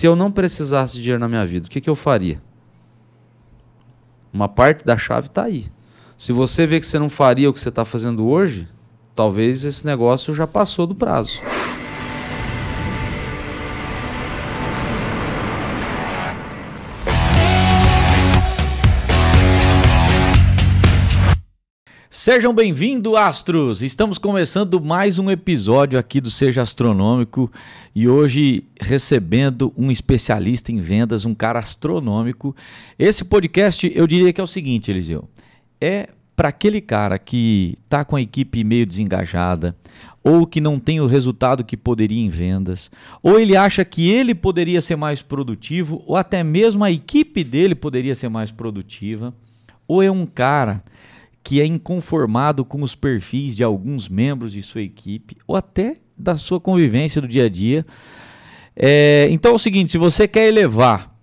se eu não precisasse de dinheiro na minha vida, o que, que eu faria? Uma parte da chave está aí. Se você vê que você não faria o que você está fazendo hoje, talvez esse negócio já passou do prazo. Sejam bem-vindos, astros! Estamos começando mais um episódio aqui do Seja Astronômico e hoje recebendo um especialista em vendas, um cara astronômico. Esse podcast eu diria que é o seguinte, Eliseu: é para aquele cara que está com a equipe meio desengajada, ou que não tem o resultado que poderia em vendas, ou ele acha que ele poderia ser mais produtivo, ou até mesmo a equipe dele poderia ser mais produtiva, ou é um cara que é inconformado com os perfis de alguns membros de sua equipe ou até da sua convivência do dia a dia. É, então é o seguinte: se você quer elevar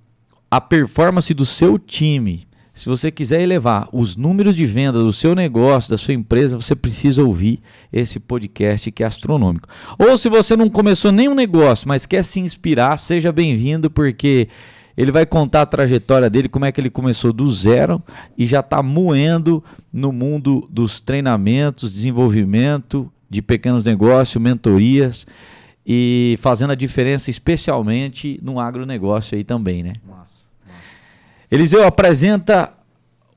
a performance do seu time, se você quiser elevar os números de venda do seu negócio, da sua empresa, você precisa ouvir esse podcast que é astronômico. Ou se você não começou nenhum negócio, mas quer se inspirar, seja bem-vindo, porque ele vai contar a trajetória dele, como é que ele começou do zero e já está moendo no mundo dos treinamentos, desenvolvimento de pequenos negócios, mentorias e fazendo a diferença especialmente no agronegócio aí também, né? Massa, massa. Eliseu, apresenta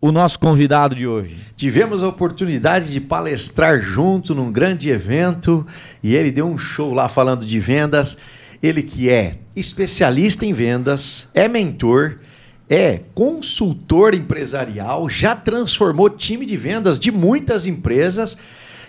o nosso convidado de hoje. Tivemos a oportunidade de palestrar junto num grande evento e ele deu um show lá falando de vendas ele que é especialista em vendas, é mentor, é consultor empresarial, já transformou time de vendas de muitas empresas.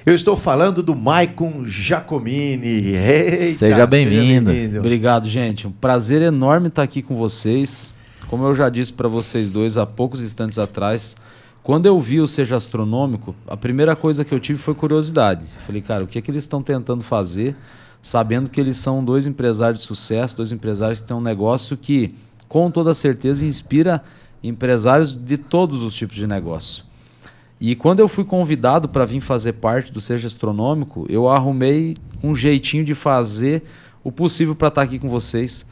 Eu estou falando do Maicon Giacomini. Eita, seja bem-vindo. Bem Obrigado, gente. Um prazer enorme estar aqui com vocês. Como eu já disse para vocês dois há poucos instantes atrás, quando eu vi o Seja Astronômico, a primeira coisa que eu tive foi curiosidade. falei, cara, o que é que eles estão tentando fazer? Sabendo que eles são dois empresários de sucesso, dois empresários que têm um negócio que, com toda certeza, inspira empresários de todos os tipos de negócio. E quando eu fui convidado para vir fazer parte do Seja Astronômico, eu arrumei um jeitinho de fazer o possível para estar tá aqui com vocês.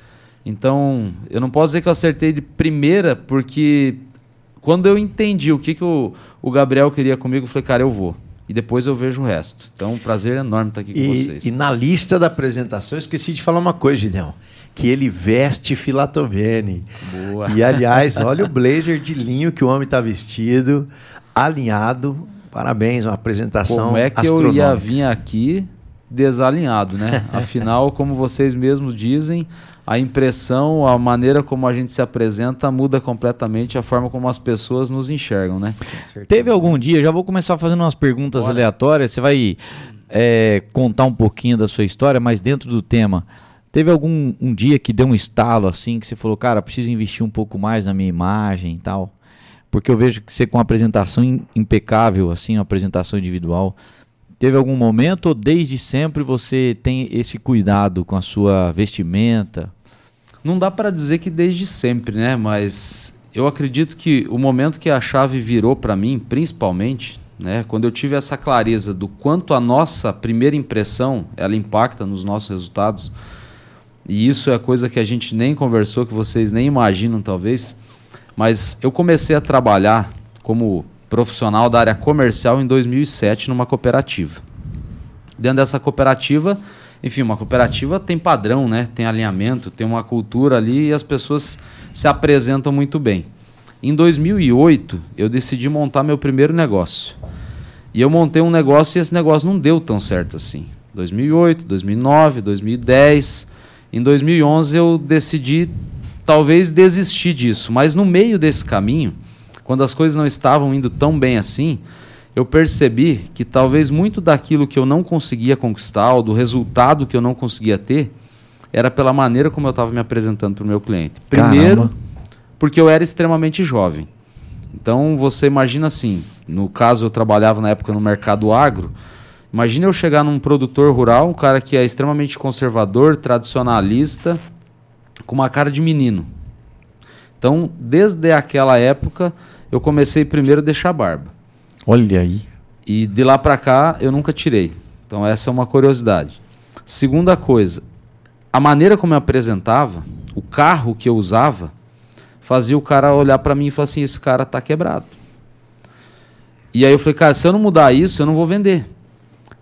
Então, eu não posso dizer que eu acertei de primeira, porque quando eu entendi o que, que o, o Gabriel queria comigo, eu falei, cara, eu vou e depois eu vejo o resto. Então, um prazer enorme estar aqui com e, vocês. E na lista da apresentação, eu esqueci de falar uma coisa, Gideão. Que ele veste filatobene. Boa. E, aliás, olha o blazer de linho que o homem está vestido, alinhado. Parabéns, uma apresentação Como é que eu ia vir aqui desalinhado, né? Afinal, como vocês mesmos dizem, a impressão, a maneira como a gente se apresenta muda completamente a forma como as pessoas nos enxergam, né? Teve algum dia, já vou começar fazendo umas perguntas Bora. aleatórias, você vai é, contar um pouquinho da sua história, mas dentro do tema. Teve algum um dia que deu um estalo assim, que você falou, cara, preciso investir um pouco mais na minha imagem e tal? Porque eu vejo que você com uma apresentação impecável, assim, uma apresentação individual, Teve algum momento ou desde sempre você tem esse cuidado com a sua vestimenta? Não dá para dizer que desde sempre, né? Mas eu acredito que o momento que a chave virou para mim, principalmente, né, quando eu tive essa clareza do quanto a nossa primeira impressão ela impacta nos nossos resultados, e isso é coisa que a gente nem conversou, que vocês nem imaginam talvez, mas eu comecei a trabalhar como profissional da área comercial em 2007 numa cooperativa. Dentro dessa cooperativa, enfim, uma cooperativa tem padrão, né? Tem alinhamento, tem uma cultura ali e as pessoas se apresentam muito bem. Em 2008, eu decidi montar meu primeiro negócio. E eu montei um negócio e esse negócio não deu tão certo assim. 2008, 2009, 2010. Em 2011 eu decidi talvez desistir disso, mas no meio desse caminho, quando as coisas não estavam indo tão bem assim, eu percebi que talvez muito daquilo que eu não conseguia conquistar, ou do resultado que eu não conseguia ter, era pela maneira como eu estava me apresentando para o meu cliente. Primeiro, Caramba. porque eu era extremamente jovem. Então você imagina assim, no caso eu trabalhava na época no mercado agro, imagina eu chegar num produtor rural, um cara que é extremamente conservador, tradicionalista, com uma cara de menino. Então, desde aquela época, eu comecei primeiro a deixar barba. Olha aí. E de lá para cá eu nunca tirei. Então essa é uma curiosidade. Segunda coisa, a maneira como eu apresentava, o carro que eu usava fazia o cara olhar para mim e falar assim: esse cara tá quebrado. E aí eu falei, cara, se eu não mudar isso, eu não vou vender.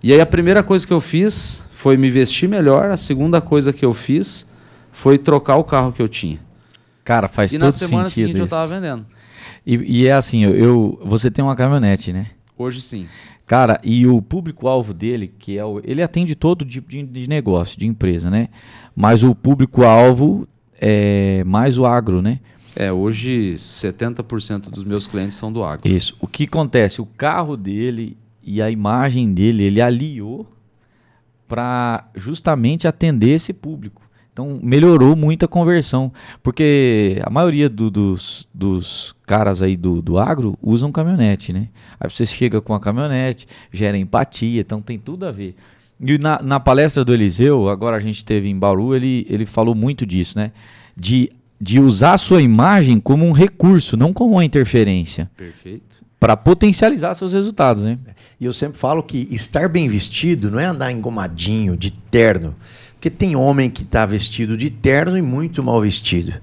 E aí a primeira coisa que eu fiz foi me vestir melhor, a segunda coisa que eu fiz foi trocar o carro que eu tinha. Cara, faz e todo sentido. E na semana seguinte isso. eu tava vendendo. E, e, é assim, eu, você tem uma caminhonete, né? Hoje sim. Cara, e o público-alvo dele, que é o. Ele atende todo tipo de, de negócio, de empresa, né? Mas o público-alvo é mais o agro, né? É, hoje 70% dos meus clientes são do agro. Isso. O que acontece? O carro dele e a imagem dele, ele aliou para justamente atender esse público. Então melhorou muito a conversão, porque a maioria do, dos, dos caras aí do, do agro usam caminhonete, né? Aí você chega com a caminhonete, gera empatia, então tem tudo a ver. E na, na palestra do Eliseu, agora a gente teve em Bauru, ele, ele falou muito disso, né? De, de usar a sua imagem como um recurso, não como uma interferência. Perfeito. Para potencializar seus resultados, né? E eu sempre falo que estar bem vestido não é andar engomadinho, de terno. Porque tem homem que está vestido de terno e muito mal vestido.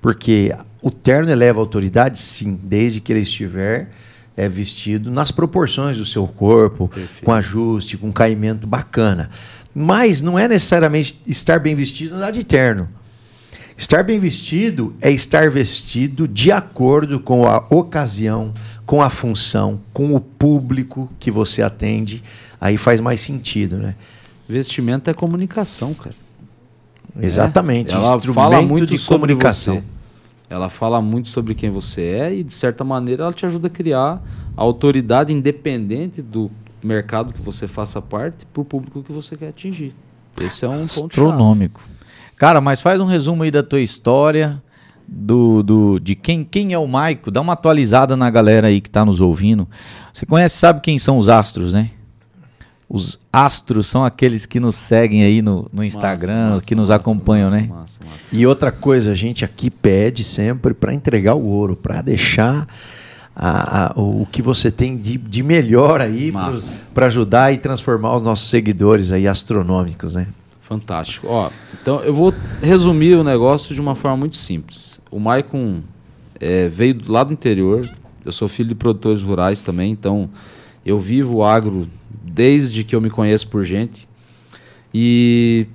Porque o terno eleva a autoridade, sim, desde que ele estiver é, vestido nas proporções do seu corpo, Perfeito. com ajuste, com caimento bacana. Mas não é necessariamente estar bem vestido andar de terno. Estar bem vestido é estar vestido de acordo com a ocasião, com a função, com o público que você atende. Aí faz mais sentido, né? Vestimento é comunicação, cara. Exatamente. É. Ela fala muito de comunicação. Você. Ela fala muito sobre quem você é e, de certa maneira, ela te ajuda a criar a autoridade independente do mercado que você faça parte para o público que você quer atingir. Esse é um ponto astronômico. Cara, mas faz um resumo aí da tua história, do, do de quem, quem é o Maico. Dá uma atualizada na galera aí que está nos ouvindo. Você conhece, sabe quem são os astros, né? Os astros são aqueles que nos seguem aí no, no Instagram, massa, que nos massa, acompanham, massa, né? E outra coisa, a gente aqui pede sempre para entregar o ouro, para deixar a, a, o que você tem de, de melhor aí para ajudar e transformar os nossos seguidores aí astronômicos, né? Fantástico. Ó, então eu vou resumir o negócio de uma forma muito simples. O Maicon é, veio lá do interior. Eu sou filho de produtores rurais também, então eu vivo o agro desde que eu me conheço por gente. E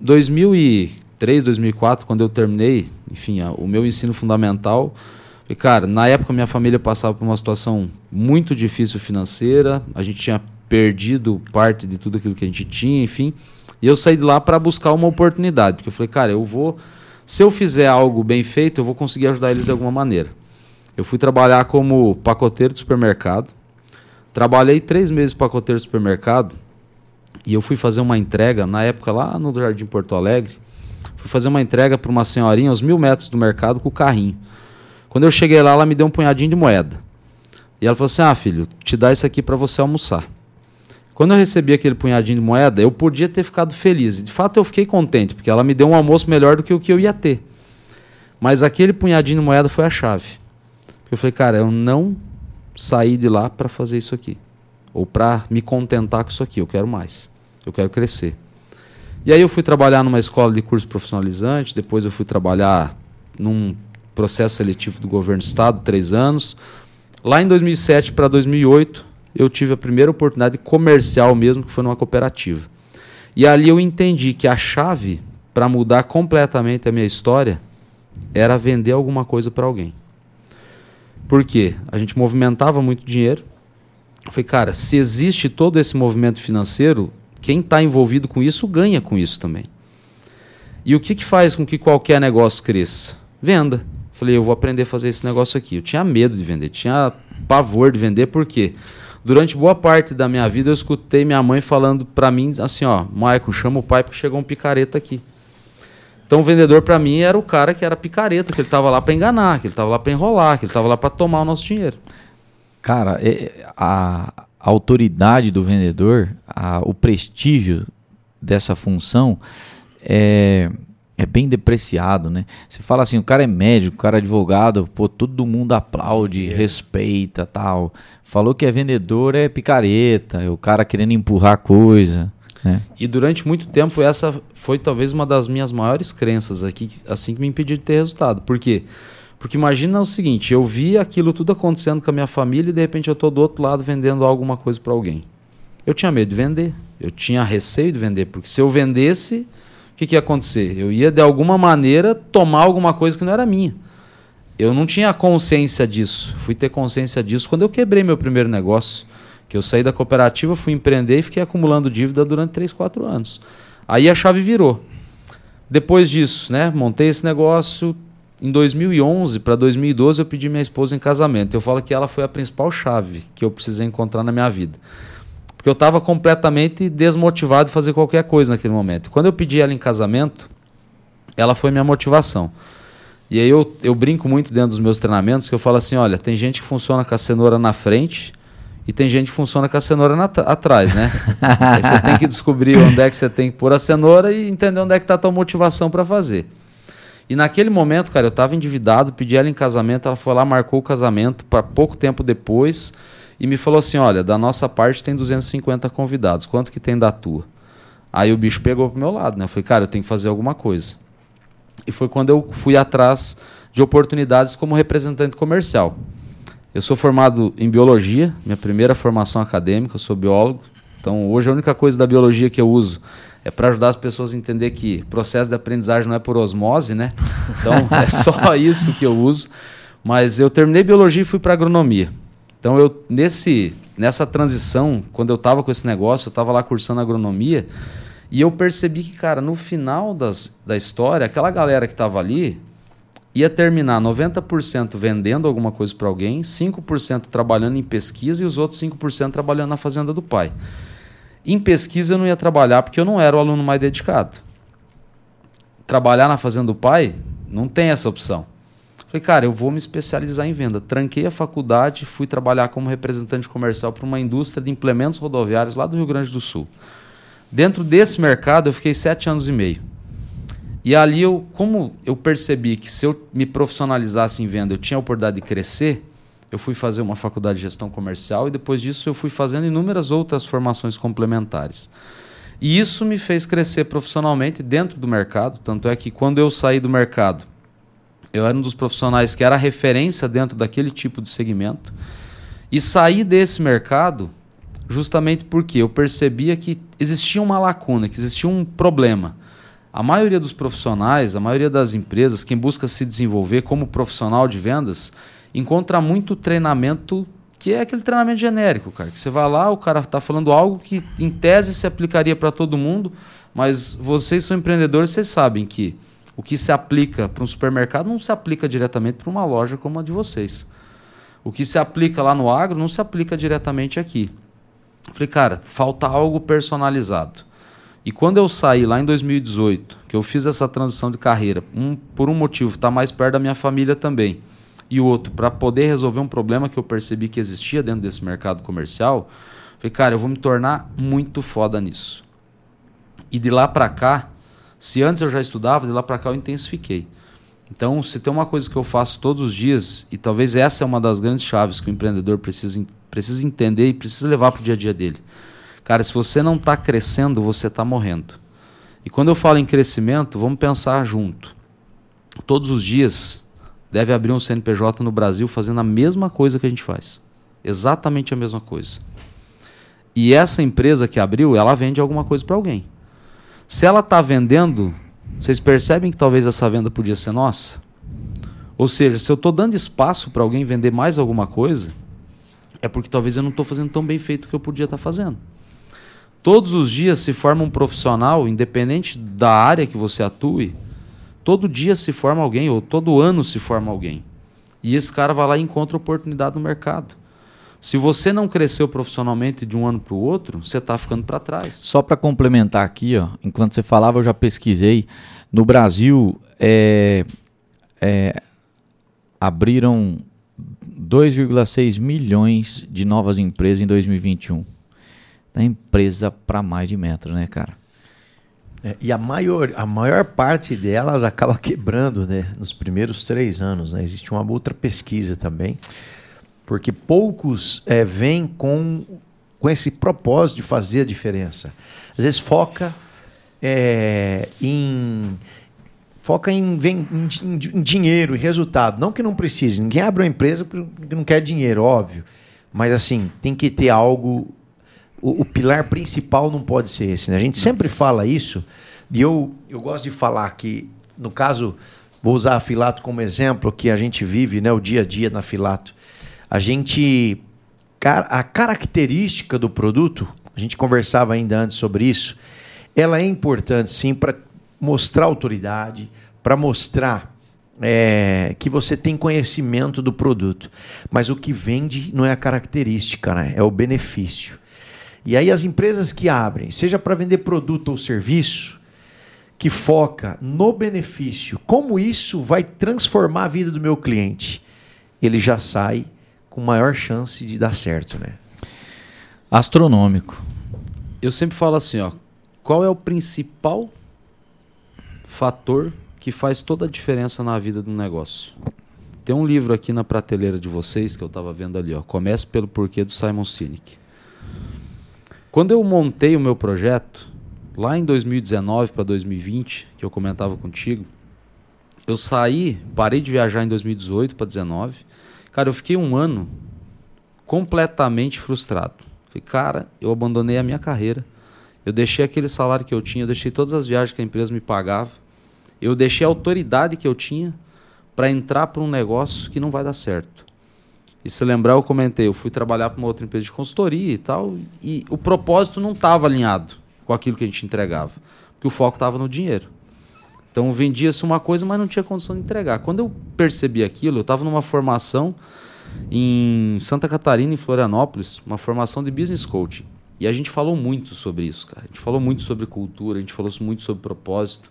2003, 2004, quando eu terminei, enfim, o meu ensino fundamental, e cara, na época minha família passava por uma situação muito difícil financeira, a gente tinha perdido parte de tudo aquilo que a gente tinha, enfim. E eu saí de lá para buscar uma oportunidade, porque eu falei, cara, eu vou, se eu fizer algo bem feito, eu vou conseguir ajudar eles de alguma maneira. Eu fui trabalhar como pacoteiro de supermercado. Trabalhei três meses pacoteiro de supermercado e eu fui fazer uma entrega, na época lá no Jardim Porto Alegre, fui fazer uma entrega para uma senhorinha aos mil metros do mercado com o carrinho. Quando eu cheguei lá, ela me deu um punhadinho de moeda. E ela falou assim: Ah, filho, te dá isso aqui para você almoçar. Quando eu recebi aquele punhadinho de moeda, eu podia ter ficado feliz. De fato, eu fiquei contente, porque ela me deu um almoço melhor do que o que eu ia ter. Mas aquele punhadinho de moeda foi a chave. Eu falei, cara, eu não sair de lá para fazer isso aqui. Ou para me contentar com isso aqui. Eu quero mais. Eu quero crescer. E aí eu fui trabalhar numa escola de curso profissionalizante, depois eu fui trabalhar num processo seletivo do governo do estado, três anos. Lá em 2007 para 2008, eu tive a primeira oportunidade comercial mesmo, que foi numa cooperativa. E ali eu entendi que a chave para mudar completamente a minha história era vender alguma coisa para alguém. Por quê? A gente movimentava muito dinheiro. Eu falei, cara, se existe todo esse movimento financeiro, quem está envolvido com isso ganha com isso também. E o que, que faz com que qualquer negócio cresça? Venda. Falei, eu vou aprender a fazer esse negócio aqui. Eu tinha medo de vender, tinha pavor de vender, por quê? Durante boa parte da minha vida eu escutei minha mãe falando para mim assim, ó, Michael, chama o pai porque chegou um picareta aqui. Então o vendedor para mim era o cara que era picareta, que ele estava lá para enganar, que ele estava lá para enrolar, que ele estava lá para tomar o nosso dinheiro. Cara, é, a, a autoridade do vendedor, a, o prestígio dessa função é, é bem depreciado, né? Você fala assim, o cara é médico, o cara é advogado, pô, todo mundo aplaude, é. respeita, tal. Falou que é vendedor é picareta, é o cara querendo empurrar coisa. Né? E durante muito tempo essa foi talvez uma das minhas maiores crenças aqui, assim que me impediu de ter resultado. Por quê? Porque imagina o seguinte, eu vi aquilo tudo acontecendo com a minha família e de repente eu estou do outro lado vendendo alguma coisa para alguém. Eu tinha medo de vender, eu tinha receio de vender, porque se eu vendesse, o que, que ia acontecer? Eu ia de alguma maneira tomar alguma coisa que não era minha. Eu não tinha consciência disso. Fui ter consciência disso quando eu quebrei meu primeiro negócio. Que eu saí da cooperativa, fui empreender e fiquei acumulando dívida durante 3, 4 anos. Aí a chave virou. Depois disso, né, montei esse negócio. Em 2011 para 2012 eu pedi minha esposa em casamento. Eu falo que ela foi a principal chave que eu precisei encontrar na minha vida. Porque eu estava completamente desmotivado de fazer qualquer coisa naquele momento. Quando eu pedi ela em casamento, ela foi minha motivação. E aí eu, eu brinco muito dentro dos meus treinamentos que eu falo assim, olha, tem gente que funciona com a cenoura na frente e tem gente que funciona com a cenoura na, atrás, né? aí você tem que descobrir onde é que você tem que pôr a cenoura e entender onde é que está a tua motivação para fazer. E naquele momento, cara, eu estava endividado, pedi ela em casamento, ela foi lá, marcou o casamento para pouco tempo depois e me falou assim, olha, da nossa parte tem 250 convidados, quanto que tem da tua? Aí o bicho pegou pro meu lado, né? Eu falei, cara, eu tenho que fazer alguma coisa. E foi quando eu fui atrás de oportunidades como representante comercial. Eu sou formado em biologia, minha primeira formação acadêmica, eu sou biólogo. Então, hoje a única coisa da biologia que eu uso é para ajudar as pessoas a entender que processo de aprendizagem não é por osmose, né? Então, é só isso que eu uso. Mas eu terminei biologia e fui para agronomia. Então, eu nesse nessa transição, quando eu estava com esse negócio, eu estava lá cursando agronomia, e eu percebi que, cara, no final das, da história, aquela galera que estava ali, ia terminar 90% vendendo alguma coisa para alguém, 5% trabalhando em pesquisa e os outros 5% trabalhando na fazenda do pai. Em pesquisa eu não ia trabalhar porque eu não era o aluno mais dedicado. Trabalhar na fazenda do pai, não tem essa opção. Falei, cara, eu vou me especializar em venda. Tranquei a faculdade, fui trabalhar como representante comercial para uma indústria de implementos rodoviários lá do Rio Grande do Sul. Dentro desse mercado eu fiquei sete anos e meio. E ali eu, como eu percebi que se eu me profissionalizasse em venda, eu tinha a oportunidade de crescer, eu fui fazer uma faculdade de gestão comercial e depois disso eu fui fazendo inúmeras outras formações complementares. E isso me fez crescer profissionalmente dentro do mercado, tanto é que quando eu saí do mercado, eu era um dos profissionais que era referência dentro daquele tipo de segmento. E saí desse mercado justamente porque eu percebia que existia uma lacuna, que existia um problema. A maioria dos profissionais, a maioria das empresas, quem busca se desenvolver como profissional de vendas, encontra muito treinamento que é aquele treinamento genérico, cara. Que você vai lá, o cara está falando algo que em tese se aplicaria para todo mundo, mas vocês são empreendedores, vocês sabem que o que se aplica para um supermercado não se aplica diretamente para uma loja como a de vocês. O que se aplica lá no agro não se aplica diretamente aqui. Falei, cara, falta algo personalizado. E quando eu saí lá em 2018, que eu fiz essa transição de carreira, um, por um motivo, estar tá mais perto da minha família também, e outro, para poder resolver um problema que eu percebi que existia dentro desse mercado comercial, falei, cara, eu vou me tornar muito foda nisso. E de lá para cá, se antes eu já estudava, de lá para cá eu intensifiquei. Então, se tem uma coisa que eu faço todos os dias, e talvez essa é uma das grandes chaves que o empreendedor precisa, precisa entender e precisa levar para o dia a dia dele Cara, se você não está crescendo, você está morrendo. E quando eu falo em crescimento, vamos pensar junto. Todos os dias deve abrir um CNPJ no Brasil fazendo a mesma coisa que a gente faz. Exatamente a mesma coisa. E essa empresa que abriu, ela vende alguma coisa para alguém. Se ela está vendendo, vocês percebem que talvez essa venda podia ser nossa? Ou seja, se eu estou dando espaço para alguém vender mais alguma coisa, é porque talvez eu não estou fazendo tão bem feito o que eu podia estar tá fazendo. Todos os dias se forma um profissional, independente da área que você atue, todo dia se forma alguém, ou todo ano se forma alguém. E esse cara vai lá e encontra oportunidade no mercado. Se você não cresceu profissionalmente de um ano para o outro, você está ficando para trás. Só para complementar aqui, ó, enquanto você falava, eu já pesquisei. No Brasil, é, é, abriram 2,6 milhões de novas empresas em 2021 da empresa para mais de metro, né, cara? É, e a maior, a maior parte delas acaba quebrando, né? Nos primeiros três anos, né? Existe uma outra pesquisa também, porque poucos é, vêm com, com esse propósito de fazer a diferença. Às vezes foca é, em foca em, em, em, em, dinheiro, em resultado. Não que não precise. Ninguém abre uma empresa porque não quer dinheiro, óbvio. Mas assim, tem que ter algo. O, o pilar principal não pode ser esse. Né? A gente sempre fala isso. E eu, eu gosto de falar que, no caso, vou usar a Filato como exemplo, que a gente vive né, o dia a dia na Filato. A gente. A característica do produto, a gente conversava ainda antes sobre isso, ela é importante sim para mostrar autoridade, para mostrar é, que você tem conhecimento do produto. Mas o que vende não é a característica, né? é o benefício. E aí as empresas que abrem, seja para vender produto ou serviço, que foca no benefício, como isso vai transformar a vida do meu cliente, ele já sai com maior chance de dar certo, né? Astronômico. Eu sempre falo assim, ó, qual é o principal fator que faz toda a diferença na vida do negócio? Tem um livro aqui na prateleira de vocês que eu estava vendo ali, ó. Comece pelo porquê do Simon Sinek. Quando eu montei o meu projeto, lá em 2019 para 2020, que eu comentava contigo, eu saí, parei de viajar em 2018 para 2019. Cara, eu fiquei um ano completamente frustrado. Falei, cara, eu abandonei a minha carreira. Eu deixei aquele salário que eu tinha, eu deixei todas as viagens que a empresa me pagava. Eu deixei a autoridade que eu tinha para entrar para um negócio que não vai dar certo. E se lembrar, eu comentei, eu fui trabalhar para uma outra empresa de consultoria e tal, e o propósito não estava alinhado com aquilo que a gente entregava, porque o foco estava no dinheiro. Então vendia-se uma coisa, mas não tinha condição de entregar. Quando eu percebi aquilo, eu estava numa formação em Santa Catarina, em Florianópolis, uma formação de business coaching. E a gente falou muito sobre isso, cara. A gente falou muito sobre cultura, a gente falou muito sobre propósito.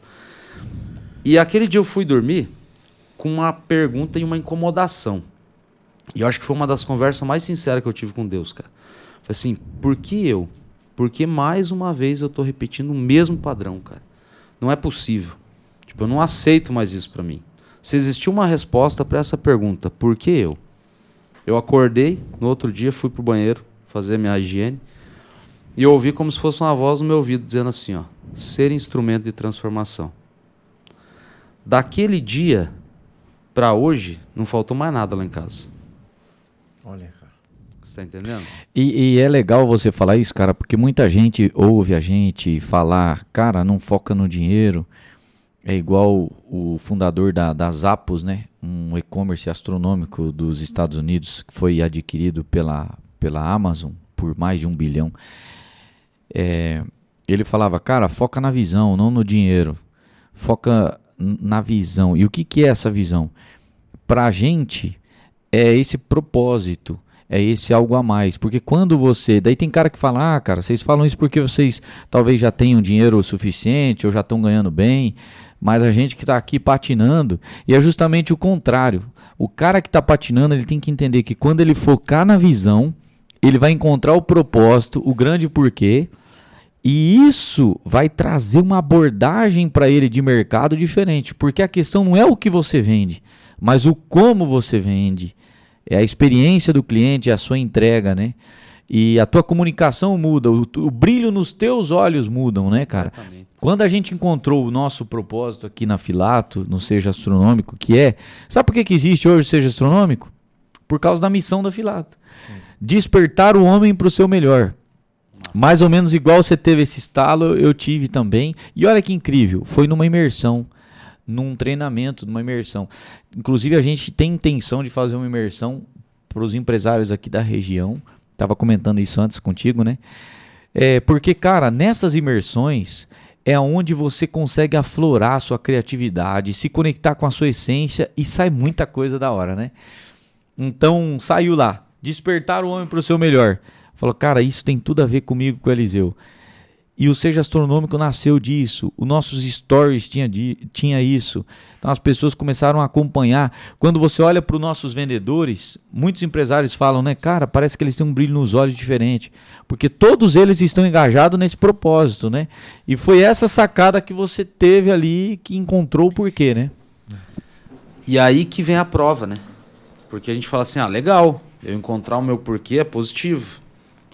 E aquele dia eu fui dormir com uma pergunta e uma incomodação. E eu acho que foi uma das conversas mais sinceras que eu tive com Deus, cara. Foi assim, por que eu? Porque mais uma vez eu estou repetindo o mesmo padrão, cara. Não é possível. Tipo, eu não aceito mais isso para mim. Se existir uma resposta para essa pergunta, por que eu? Eu acordei, no outro dia fui pro banheiro fazer minha higiene e ouvi como se fosse uma voz no meu ouvido dizendo assim, ó, ser instrumento de transformação. Daquele dia para hoje, não faltou mais nada lá em casa. Olha, cara. Você tá entendendo? E, e, é legal você falar isso, cara, porque muita gente ouve a gente falar, cara, não foca no dinheiro. É igual o fundador da, da Zappos, né? Um e-commerce astronômico dos Estados Unidos que foi adquirido pela, pela Amazon por mais de um bilhão. É, ele falava, cara, foca na visão, não no dinheiro. Foca na visão. E o que, que é essa visão? Para a gente, é esse propósito, é esse algo a mais. Porque quando você. Daí tem cara que fala, ah, cara, vocês falam isso porque vocês talvez já tenham dinheiro suficiente ou já estão ganhando bem. Mas a gente que está aqui patinando, e é justamente o contrário. O cara que está patinando, ele tem que entender que quando ele focar na visão, ele vai encontrar o propósito, o grande porquê, e isso vai trazer uma abordagem para ele de mercado diferente, porque a questão não é o que você vende, mas o como você vende. É a experiência do cliente, é a sua entrega, né? E a tua comunicação muda, o, o brilho nos teus olhos mudam, né, cara? Exatamente. Quando a gente encontrou o nosso propósito aqui na Filato, no Seja Astronômico, que é. Sabe por que, que existe hoje o Seja Astronômico? Por causa da missão da Filato. Sim. Despertar o homem para o seu melhor. Mais ou menos igual você teve esse estalo, eu tive também. E olha que incrível, foi numa imersão, num treinamento, numa imersão. Inclusive a gente tem intenção de fazer uma imersão para os empresários aqui da região. Tava comentando isso antes contigo, né? É, porque, cara, nessas imersões é onde você consegue aflorar a sua criatividade, se conectar com a sua essência e sai muita coisa da hora, né? Então saiu lá, despertar o homem para o seu melhor. Falou, cara, isso tem tudo a ver comigo, com o Eliseu. E o Seja Astronômico nasceu disso. Os nossos stories tinha, tinha isso. Então as pessoas começaram a acompanhar. Quando você olha para os nossos vendedores, muitos empresários falam, né, cara, parece que eles têm um brilho nos olhos diferente. Porque todos eles estão engajados nesse propósito, né? E foi essa sacada que você teve ali que encontrou o porquê, né? E aí que vem a prova, né? Porque a gente fala assim, ah, legal, eu encontrar o meu porquê é positivo.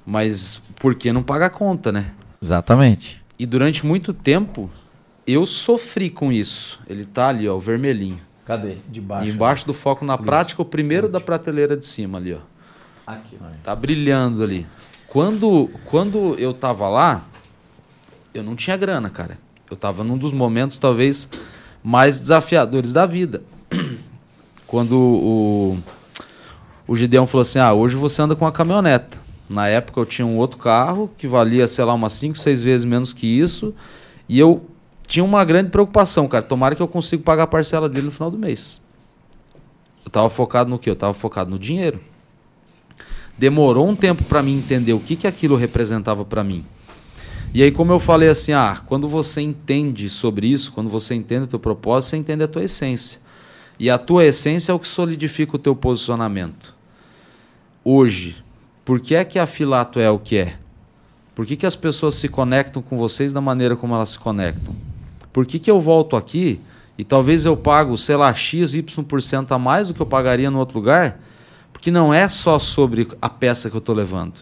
Mas por que não paga a conta, né? Exatamente. E durante muito tempo eu sofri com isso. Ele tá ali, ó, o vermelhinho. Cadê? De baixo. E embaixo do foco na prática, o primeiro da prateleira de cima ali, ó. Aqui. Tá brilhando ali. Quando, quando eu tava lá, eu não tinha grana, cara. Eu tava num dos momentos talvez mais desafiadores da vida. Quando o, o Gideão falou assim: Ah, hoje você anda com uma caminhoneta. Na época eu tinha um outro carro que valia, sei lá, umas 5, 6 vezes menos que isso. E eu tinha uma grande preocupação, cara. Tomara que eu consiga pagar a parcela dele no final do mês. Eu tava focado no quê? Eu tava focado no dinheiro. Demorou um tempo para mim entender o que, que aquilo representava para mim. E aí, como eu falei assim, ah, quando você entende sobre isso, quando você entende o teu propósito, você entende a tua essência. E a tua essência é o que solidifica o teu posicionamento. Hoje, por que é que a Filato é o que é? Por que, que as pessoas se conectam com vocês da maneira como elas se conectam? Por que, que eu volto aqui e talvez eu pago, sei lá, X, Y% a mais do que eu pagaria no outro lugar? Porque não é só sobre a peça que eu estou levando.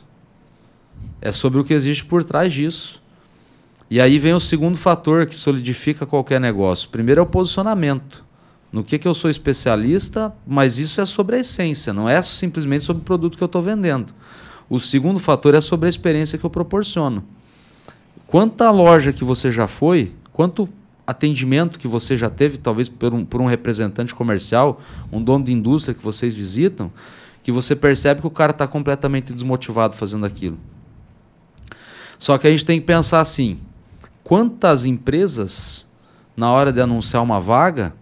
É sobre o que existe por trás disso. E aí vem o segundo fator que solidifica qualquer negócio. Primeiro é o posicionamento. No que, que eu sou especialista, mas isso é sobre a essência, não é simplesmente sobre o produto que eu estou vendendo. O segundo fator é sobre a experiência que eu proporciono. Quanta loja que você já foi, quanto atendimento que você já teve, talvez por um, por um representante comercial, um dono de indústria que vocês visitam, que você percebe que o cara está completamente desmotivado fazendo aquilo. Só que a gente tem que pensar assim: quantas empresas, na hora de anunciar uma vaga,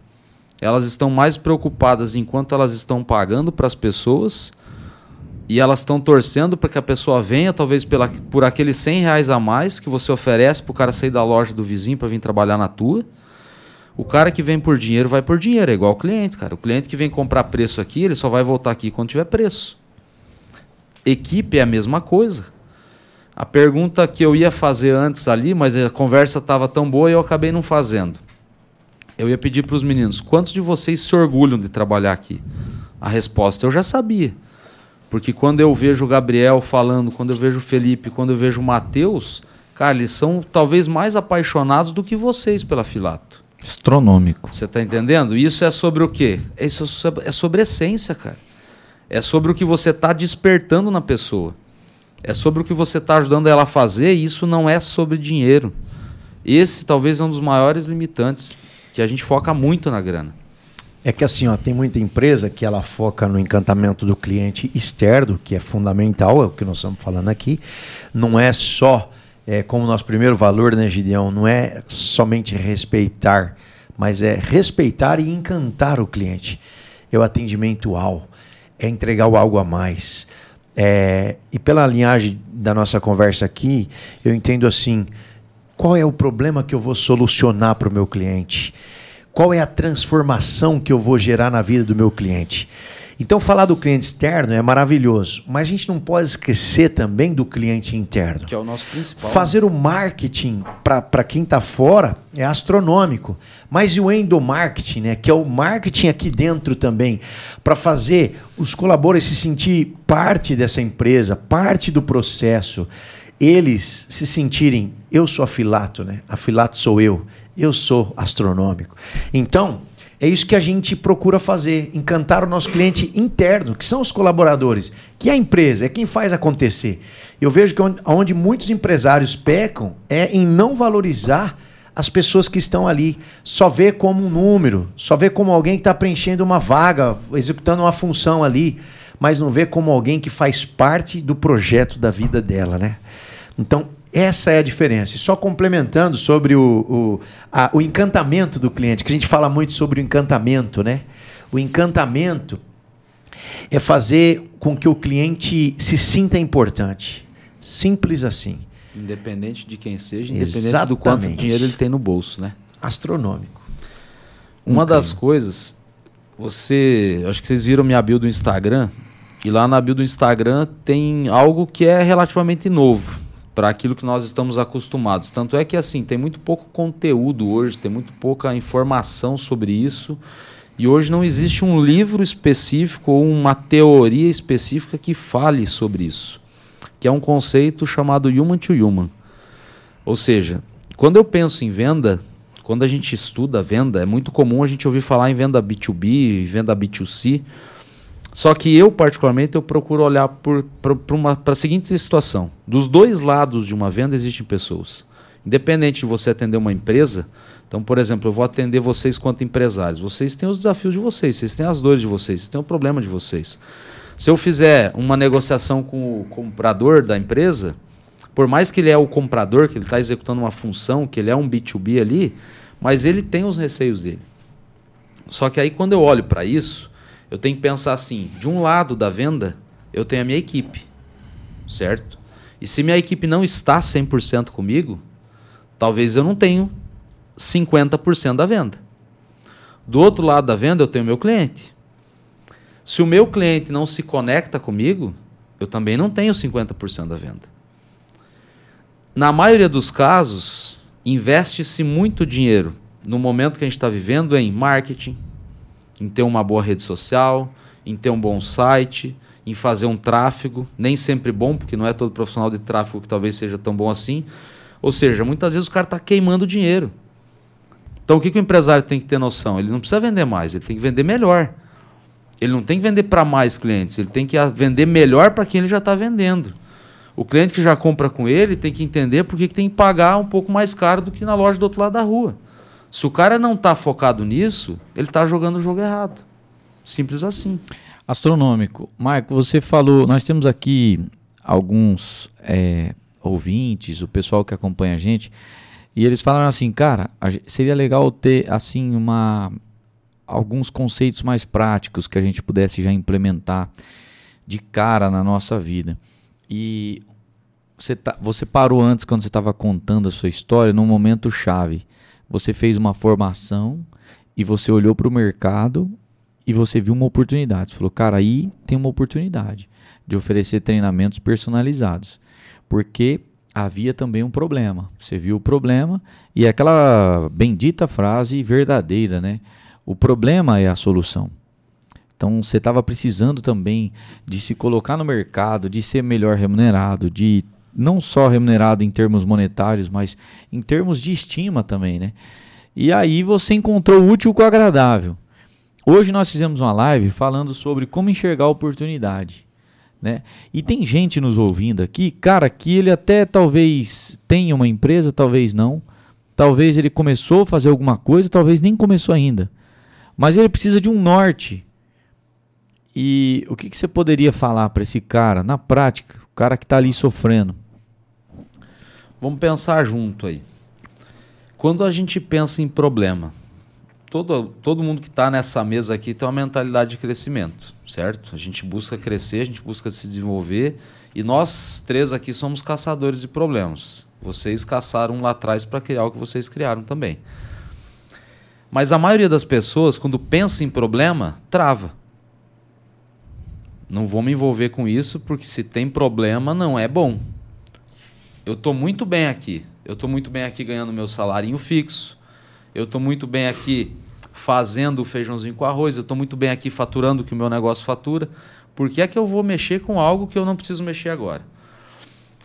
elas estão mais preocupadas enquanto elas estão pagando para as pessoas e elas estão torcendo para que a pessoa venha, talvez pela, por aqueles 100 reais a mais que você oferece para o cara sair da loja do vizinho para vir trabalhar na tua. O cara que vem por dinheiro vai por dinheiro, é igual o cliente, cara. O cliente que vem comprar preço aqui, ele só vai voltar aqui quando tiver preço. Equipe é a mesma coisa. A pergunta que eu ia fazer antes ali, mas a conversa estava tão boa e eu acabei não fazendo. Eu ia pedir para os meninos: quantos de vocês se orgulham de trabalhar aqui? A resposta eu já sabia. Porque quando eu vejo o Gabriel falando, quando eu vejo o Felipe, quando eu vejo o Matheus, cara, eles são talvez mais apaixonados do que vocês pela Filato. Astronômico. Você está entendendo? Isso é sobre o quê? Isso é sobre essência, cara. É sobre o que você está despertando na pessoa. É sobre o que você está ajudando ela a fazer e isso não é sobre dinheiro. Esse talvez é um dos maiores limitantes, que a gente foca muito na grana. É que assim, ó, tem muita empresa que ela foca no encantamento do cliente externo, que é fundamental, é o que nós estamos falando aqui. Não é só, é, como nosso primeiro valor, né, Gideão? Não é somente respeitar, mas é respeitar e encantar o cliente. É o atendimento ao, é entregar algo a mais. É, e pela linhagem da nossa conversa aqui, eu entendo assim: qual é o problema que eu vou solucionar para o meu cliente? Qual é a transformação que eu vou gerar na vida do meu cliente? Então, falar do cliente externo é maravilhoso, mas a gente não pode esquecer também do cliente interno. Que é o nosso principal. Fazer o marketing para quem está fora é astronômico. Mas e o endomarketing, né, que é o marketing aqui dentro também, para fazer os colaboradores se sentir parte dessa empresa, parte do processo eles se sentirem, eu sou afilato, né? Afilato sou eu, eu sou astronômico. Então, é isso que a gente procura fazer, encantar o nosso cliente interno, que são os colaboradores, que é a empresa, é quem faz acontecer. Eu vejo que onde, onde muitos empresários pecam é em não valorizar as pessoas que estão ali. Só vê como um número, só vê como alguém que está preenchendo uma vaga, executando uma função ali, mas não vê como alguém que faz parte do projeto da vida dela, né? Então, essa é a diferença. E só complementando sobre o, o, a, o encantamento do cliente, que a gente fala muito sobre o encantamento, né? O encantamento é fazer com que o cliente se sinta importante. Simples assim. Independente de quem seja, independente Exatamente. do quanto dinheiro ele tem no bolso, né? Astronômico. Uma um das coisas, você, acho que vocês viram minha bio do Instagram, e lá na bio do Instagram tem algo que é relativamente novo para aquilo que nós estamos acostumados. Tanto é que assim, tem muito pouco conteúdo hoje, tem muito pouca informação sobre isso. E hoje não existe um livro específico ou uma teoria específica que fale sobre isso, que é um conceito chamado human to human. Ou seja, quando eu penso em venda, quando a gente estuda venda, é muito comum a gente ouvir falar em venda B2B, venda B2C. Só que eu, particularmente, eu procuro olhar para a seguinte situação. Dos dois lados de uma venda existem pessoas. Independente de você atender uma empresa, então, por exemplo, eu vou atender vocês quanto empresários. Vocês têm os desafios de vocês, vocês têm as dores de vocês, vocês têm o problema de vocês. Se eu fizer uma negociação com o comprador da empresa, por mais que ele é o comprador, que ele está executando uma função, que ele é um B2B ali, mas ele tem os receios dele. Só que aí, quando eu olho para isso, eu tenho que pensar assim: de um lado da venda, eu tenho a minha equipe, certo? E se minha equipe não está 100% comigo, talvez eu não tenha 50% da venda. Do outro lado da venda, eu tenho meu cliente. Se o meu cliente não se conecta comigo, eu também não tenho 50% da venda. Na maioria dos casos, investe-se muito dinheiro no momento que a gente está vivendo em marketing, em ter uma boa rede social, em ter um bom site, em fazer um tráfego, nem sempre bom, porque não é todo profissional de tráfego que talvez seja tão bom assim. Ou seja, muitas vezes o cara está queimando dinheiro. Então o que, que o empresário tem que ter noção? Ele não precisa vender mais, ele tem que vender melhor. Ele não tem que vender para mais clientes, ele tem que vender melhor para quem ele já está vendendo. O cliente que já compra com ele tem que entender por que tem que pagar um pouco mais caro do que na loja do outro lado da rua. Se o cara não está focado nisso, ele está jogando o jogo errado. Simples assim. Astronômico. Marco, você falou, nós temos aqui alguns é, ouvintes, o pessoal que acompanha a gente, e eles falaram assim, cara, seria legal ter assim uma alguns conceitos mais práticos que a gente pudesse já implementar de cara na nossa vida. E você, tá, você parou antes quando você estava contando a sua história num momento chave você fez uma formação e você olhou para o mercado e você viu uma oportunidade. Você falou, cara, aí tem uma oportunidade de oferecer treinamentos personalizados. Porque havia também um problema. Você viu o problema e é aquela bendita frase verdadeira, né? O problema é a solução. Então você estava precisando também de se colocar no mercado, de ser melhor remunerado, de não só remunerado em termos monetários, mas em termos de estima também, né? E aí você encontrou o útil com o agradável. Hoje nós fizemos uma live falando sobre como enxergar a oportunidade, né? E tem gente nos ouvindo aqui, cara, que ele até talvez tenha uma empresa, talvez não. Talvez ele começou a fazer alguma coisa, talvez nem começou ainda. Mas ele precisa de um norte. E o que, que você poderia falar para esse cara, na prática, o cara que está ali sofrendo? Vamos pensar junto aí. Quando a gente pensa em problema, todo, todo mundo que está nessa mesa aqui tem uma mentalidade de crescimento, certo? A gente busca crescer, a gente busca se desenvolver e nós três aqui somos caçadores de problemas. Vocês caçaram lá atrás para criar o que vocês criaram também. Mas a maioria das pessoas, quando pensa em problema, trava. Não vou me envolver com isso, porque se tem problema, não é bom eu estou muito bem aqui. Eu estou muito bem aqui ganhando meu salário fixo. Eu estou muito bem aqui fazendo o feijãozinho com arroz. Eu estou muito bem aqui faturando o que o meu negócio fatura. Por que é que eu vou mexer com algo que eu não preciso mexer agora?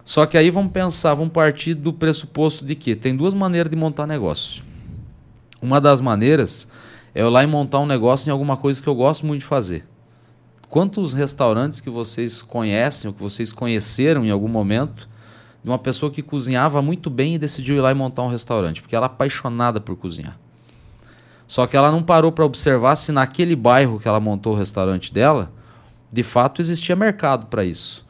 Só que aí vamos pensar, vamos partir do pressuposto de que tem duas maneiras de montar negócio. Uma das maneiras é eu lá e montar um negócio em alguma coisa que eu gosto muito de fazer. Quantos restaurantes que vocês conhecem ou que vocês conheceram em algum momento de uma pessoa que cozinhava muito bem e decidiu ir lá e montar um restaurante, porque ela é apaixonada por cozinhar. Só que ela não parou para observar se naquele bairro que ela montou o restaurante dela, de fato existia mercado para isso.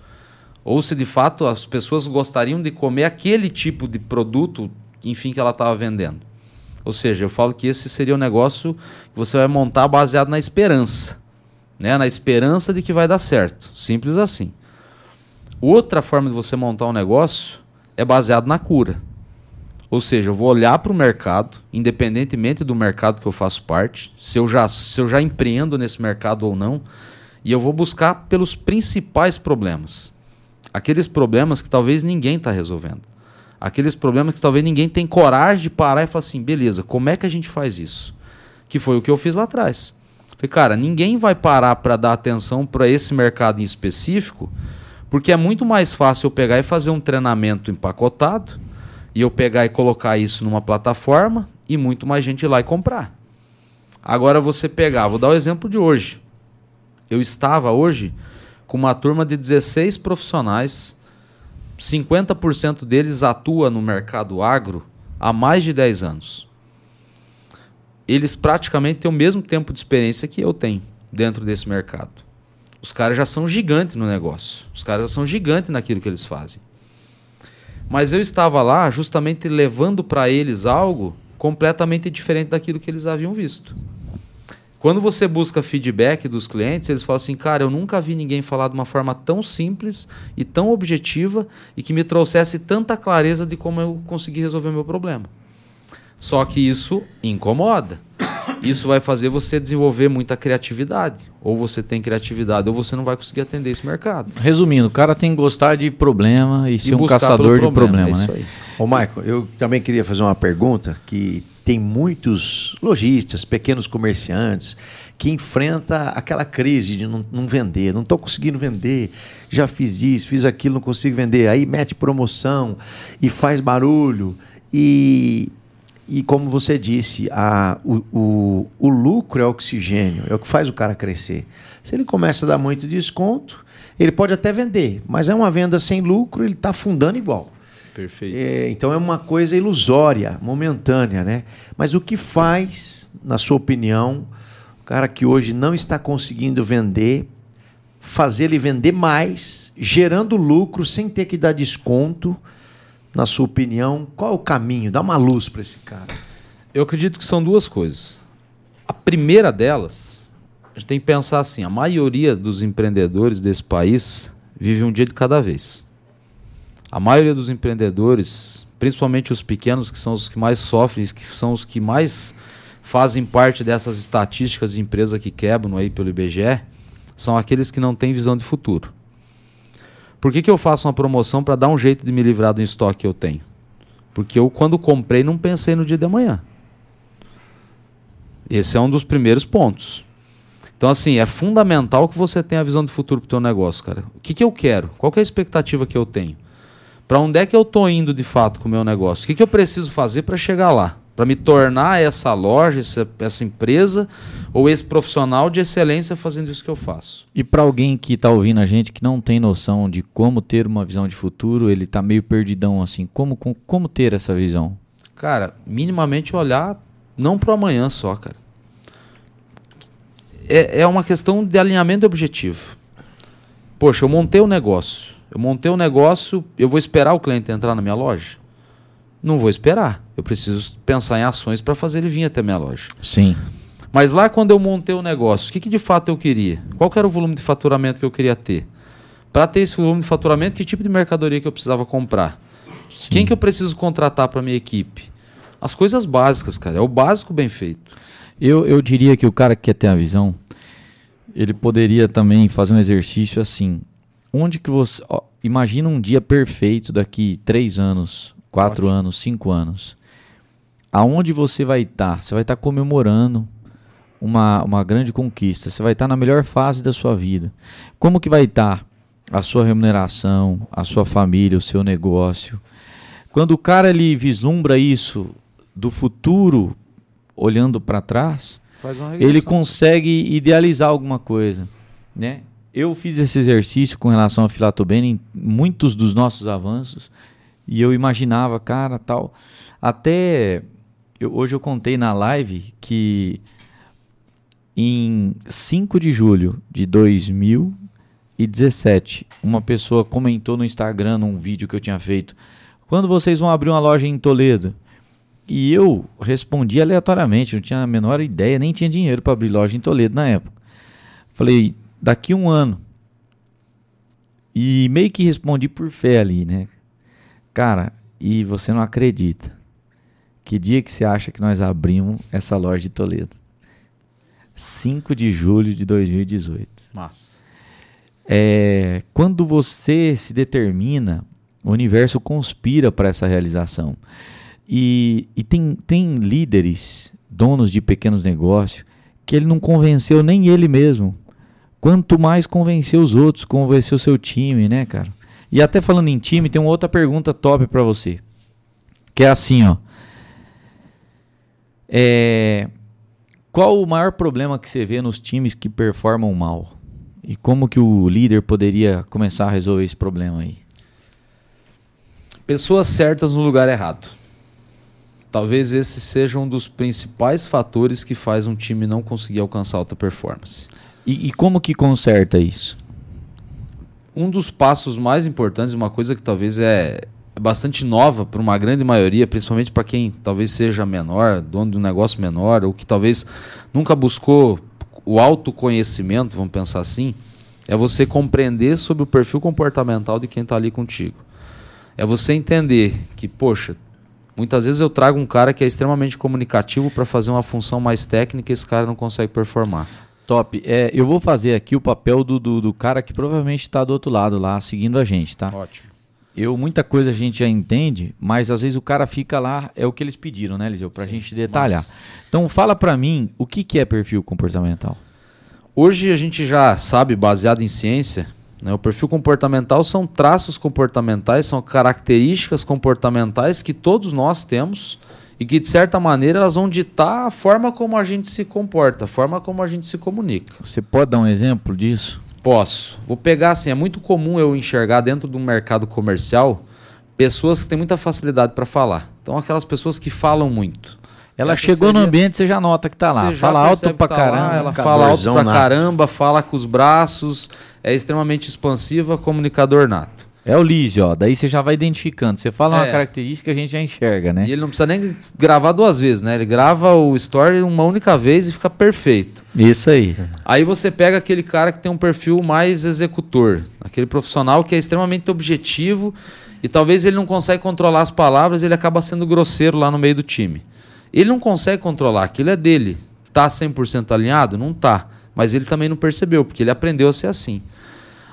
Ou se de fato as pessoas gostariam de comer aquele tipo de produto, enfim, que ela estava vendendo. Ou seja, eu falo que esse seria um negócio que você vai montar baseado na esperança. Né? Na esperança de que vai dar certo. Simples assim. Outra forma de você montar um negócio é baseado na cura. Ou seja, eu vou olhar para o mercado, independentemente do mercado que eu faço parte, se eu, já, se eu já empreendo nesse mercado ou não, e eu vou buscar pelos principais problemas. Aqueles problemas que talvez ninguém está resolvendo. Aqueles problemas que talvez ninguém tem coragem de parar e falar assim: beleza, como é que a gente faz isso? Que foi o que eu fiz lá atrás. Falei, cara, ninguém vai parar para dar atenção para esse mercado em específico porque é muito mais fácil eu pegar e fazer um treinamento empacotado e eu pegar e colocar isso numa plataforma e muito mais gente ir lá e comprar. Agora você pegar, vou dar o exemplo de hoje. Eu estava hoje com uma turma de 16 profissionais, 50% deles atua no mercado agro há mais de 10 anos. Eles praticamente têm o mesmo tempo de experiência que eu tenho dentro desse mercado. Os caras já são gigantes no negócio. Os caras já são gigantes naquilo que eles fazem. Mas eu estava lá justamente levando para eles algo completamente diferente daquilo que eles haviam visto. Quando você busca feedback dos clientes, eles falam assim: cara, eu nunca vi ninguém falar de uma forma tão simples e tão objetiva e que me trouxesse tanta clareza de como eu consegui resolver o meu problema. Só que isso incomoda. Isso vai fazer você desenvolver muita criatividade. Ou você tem criatividade, ou você não vai conseguir atender esse mercado. Resumindo, o cara tem que gostar de problema e, e ser um caçador de problema, problema é né? Ô, Michael, eu também queria fazer uma pergunta que tem muitos lojistas, pequenos comerciantes que enfrenta aquela crise de não, não vender, não estou conseguindo vender, já fiz isso, fiz aquilo, não consigo vender, aí mete promoção e faz barulho e e como você disse, a, o, o, o, lucro é oxigênio, é o que faz o cara crescer. Se ele começa a dar muito desconto, ele pode até vender, mas é uma venda sem lucro, ele está fundando igual. Perfeito. É, então é uma coisa ilusória, momentânea, né? Mas o que faz, na sua opinião, o cara que hoje não está conseguindo vender, fazer ele vender mais, gerando lucro sem ter que dar desconto? Na sua opinião, qual é o caminho? Dá uma luz para esse cara. Eu acredito que são duas coisas. A primeira delas, a gente tem que pensar assim: a maioria dos empreendedores desse país vive um dia de cada vez. A maioria dos empreendedores, principalmente os pequenos, que são os que mais sofrem, que são os que mais fazem parte dessas estatísticas de empresa que quebram aí pelo IBGE, são aqueles que não têm visão de futuro. Por que, que eu faço uma promoção para dar um jeito de me livrar do estoque que eu tenho? Porque eu, quando comprei, não pensei no dia de amanhã. Esse é um dos primeiros pontos. Então, assim, é fundamental que você tenha a visão de futuro para o teu negócio, cara. O que, que eu quero? Qual que é a expectativa que eu tenho? Para onde é que eu estou indo de fato com o meu negócio? O que, que eu preciso fazer para chegar lá? Para me tornar essa loja, essa, essa empresa ou esse profissional de excelência fazendo isso que eu faço. E para alguém que está ouvindo a gente que não tem noção de como ter uma visão de futuro, ele está meio perdidão assim. Como, como, como ter essa visão? Cara, minimamente olhar não para amanhã só, cara. É, é uma questão de alinhamento de objetivo. Poxa, eu montei o um negócio. Eu montei o um negócio, eu vou esperar o cliente entrar na minha loja? Não vou esperar. Eu preciso pensar em ações para fazer ele vir até minha loja. Sim. Mas lá quando eu montei o negócio, o que, que de fato eu queria? Qual que era o volume de faturamento que eu queria ter? Para ter esse volume de faturamento, que tipo de mercadoria que eu precisava comprar? Sim. Quem que eu preciso contratar para minha equipe? As coisas básicas, cara. É o básico bem feito. Eu, eu diria que o cara que quer ter a visão, ele poderia também fazer um exercício assim. Onde que você. Ó, imagina um dia perfeito daqui três anos, quatro Ótimo. anos, cinco anos. Aonde você vai estar? Você vai estar tá comemorando uma, uma grande conquista. Você vai estar na melhor fase da sua vida. Como que vai estar a sua remuneração, a sua família, o seu negócio? Quando o cara ele vislumbra isso do futuro, olhando para trás, ele consegue idealizar alguma coisa, né? Eu fiz esse exercício com relação a Filatobene em muitos dos nossos avanços e eu imaginava, cara, tal. Até eu, hoje eu contei na live que em 5 de julho de 2017, uma pessoa comentou no Instagram, num vídeo que eu tinha feito, quando vocês vão abrir uma loja em Toledo? E eu respondi aleatoriamente, não tinha a menor ideia, nem tinha dinheiro para abrir loja em Toledo na época. Falei, daqui um ano. E meio que respondi por fé ali, né? Cara, e você não acredita. Que dia que você acha que nós abrimos essa loja de Toledo? 5 de julho de 2018. Massa. É, quando você se determina, o universo conspira para essa realização. E, e tem, tem líderes, donos de pequenos negócios, que ele não convenceu nem ele mesmo. Quanto mais convencer os outros, convencer o seu time, né, cara? E até falando em time, tem uma outra pergunta top para você. que é assim, ó. É, qual o maior problema que você vê nos times que performam mal? E como que o líder poderia começar a resolver esse problema aí? Pessoas certas no lugar errado. Talvez esse seja um dos principais fatores que faz um time não conseguir alcançar alta performance. E, e como que conserta isso? Um dos passos mais importantes, uma coisa que talvez é, é bastante nova para uma grande maioria, principalmente para quem talvez seja menor, dono de um negócio menor, ou que talvez nunca buscou o autoconhecimento, vamos pensar assim, é você compreender sobre o perfil comportamental de quem está ali contigo. É você entender que, poxa, muitas vezes eu trago um cara que é extremamente comunicativo para fazer uma função mais técnica e esse cara não consegue performar. Top. É, eu vou fazer aqui o papel do, do, do cara que provavelmente está do outro lado lá, seguindo a gente, tá? Ótimo. Eu, muita coisa a gente já entende, mas às vezes o cara fica lá, é o que eles pediram, né, Eliseu? Pra Sim, gente detalhar. Mas... Então fala para mim, o que, que é perfil comportamental? Hoje a gente já sabe, baseado em ciência, né, o perfil comportamental são traços comportamentais, são características comportamentais que todos nós temos e que, de certa maneira, elas vão ditar a forma como a gente se comporta, a forma como a gente se comunica. Você pode dar um exemplo disso? Posso. Vou pegar assim, é muito comum eu enxergar dentro do mercado comercial pessoas que têm muita facilidade para falar. Então aquelas pessoas que falam muito. Ela Essa chegou seria... no ambiente, você já nota que tá lá. Fala alto pra tá caramba. Lá, ela fala alto pra nato. caramba, fala com os braços, é extremamente expansiva, comunicador nato. É o Lísio, ó. Daí você já vai identificando. Você fala é. uma característica, a gente já enxerga, né? E ele não precisa nem gravar duas vezes, né? Ele grava o story uma única vez e fica perfeito. Isso aí. Aí você pega aquele cara que tem um perfil mais executor, aquele profissional que é extremamente objetivo e talvez ele não consegue controlar as palavras, ele acaba sendo grosseiro lá no meio do time. Ele não consegue controlar, aquilo é dele. Tá 100% alinhado? Não tá. Mas ele também não percebeu, porque ele aprendeu a ser assim.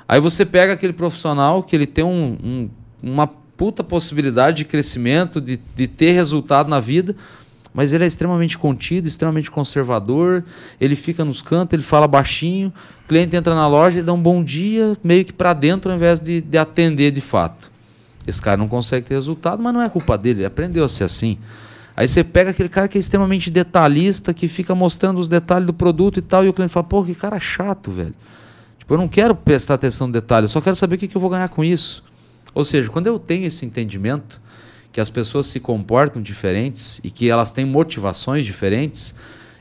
Aí você pega aquele profissional que ele tem um, um, uma puta possibilidade de crescimento, de, de ter resultado na vida, mas ele é extremamente contido, extremamente conservador, ele fica nos cantos, ele fala baixinho, o cliente entra na loja, ele dá um bom dia, meio que para dentro, ao invés de, de atender de fato. Esse cara não consegue ter resultado, mas não é culpa dele, ele aprendeu a ser assim. Aí você pega aquele cara que é extremamente detalhista, que fica mostrando os detalhes do produto e tal, e o cliente fala, pô, que cara chato, velho. Tipo, eu não quero prestar atenção no detalhe, eu só quero saber o que, que eu vou ganhar com isso. Ou seja, quando eu tenho esse entendimento que as pessoas se comportam diferentes e que elas têm motivações diferentes,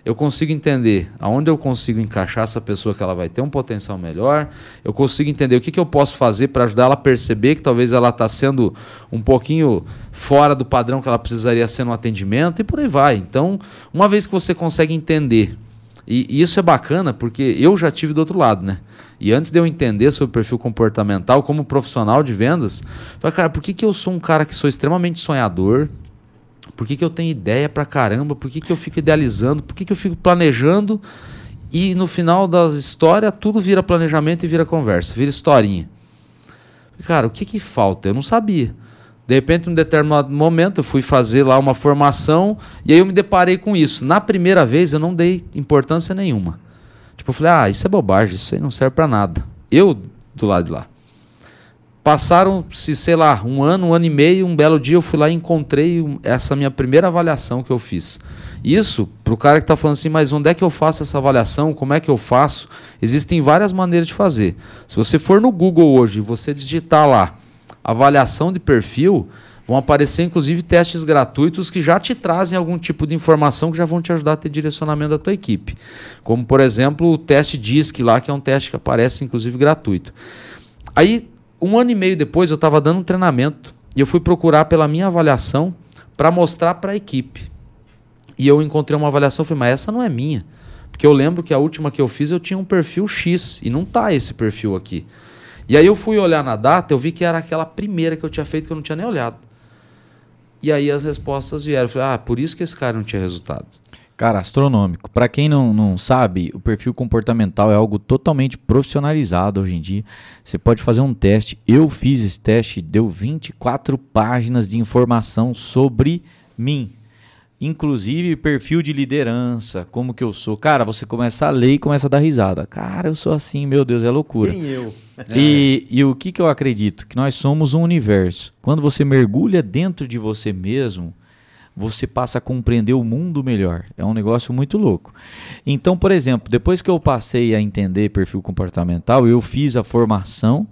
eu consigo entender aonde eu consigo encaixar essa pessoa que ela vai ter um potencial melhor, eu consigo entender o que, que eu posso fazer para ajudar ela a perceber que talvez ela está sendo um pouquinho fora do padrão que ela precisaria ser no atendimento e por aí vai. Então, uma vez que você consegue entender, e, e isso é bacana porque eu já tive do outro lado, né? E antes de eu entender sobre perfil comportamental como profissional de vendas, eu falei, cara, por que, que eu sou um cara que sou extremamente sonhador? Por que, que eu tenho ideia pra caramba? Por que, que eu fico idealizando? Por que, que eu fico planejando? E no final das histórias, tudo vira planejamento e vira conversa, vira historinha. Cara, o que, que falta? Eu não sabia. De repente, em um determinado momento, eu fui fazer lá uma formação e aí eu me deparei com isso. Na primeira vez, eu não dei importância nenhuma. Tipo, eu falei, ah, isso é bobagem, isso aí não serve para nada. Eu, do lado de lá. Passaram-se, sei lá, um ano, um ano e meio, um belo dia eu fui lá e encontrei essa minha primeira avaliação que eu fiz. Isso, para o cara que está falando assim, mas onde é que eu faço essa avaliação? Como é que eu faço? Existem várias maneiras de fazer. Se você for no Google hoje e você digitar lá avaliação de perfil, Vão aparecer, inclusive, testes gratuitos que já te trazem algum tipo de informação que já vão te ajudar a ter direcionamento da tua equipe. Como, por exemplo, o teste DISC lá, que é um teste que aparece, inclusive, gratuito. Aí, um ano e meio depois, eu estava dando um treinamento e eu fui procurar pela minha avaliação para mostrar para a equipe. E eu encontrei uma avaliação e falei, mas essa não é minha. Porque eu lembro que a última que eu fiz eu tinha um perfil X e não tá esse perfil aqui. E aí eu fui olhar na data, eu vi que era aquela primeira que eu tinha feito que eu não tinha nem olhado. E aí as respostas vieram. Eu falei, ah, por isso que esse cara não tinha resultado. Cara, astronômico. Para quem não, não sabe, o perfil comportamental é algo totalmente profissionalizado hoje em dia. Você pode fazer um teste. Eu fiz esse teste, deu 24 páginas de informação sobre mim. Inclusive perfil de liderança, como que eu sou. Cara, você começa a ler e começa a dar risada. Cara, eu sou assim, meu Deus, é loucura. Nem eu. E, e o que, que eu acredito? Que nós somos um universo. Quando você mergulha dentro de você mesmo, você passa a compreender o mundo melhor. É um negócio muito louco. Então, por exemplo, depois que eu passei a entender perfil comportamental, eu fiz a formação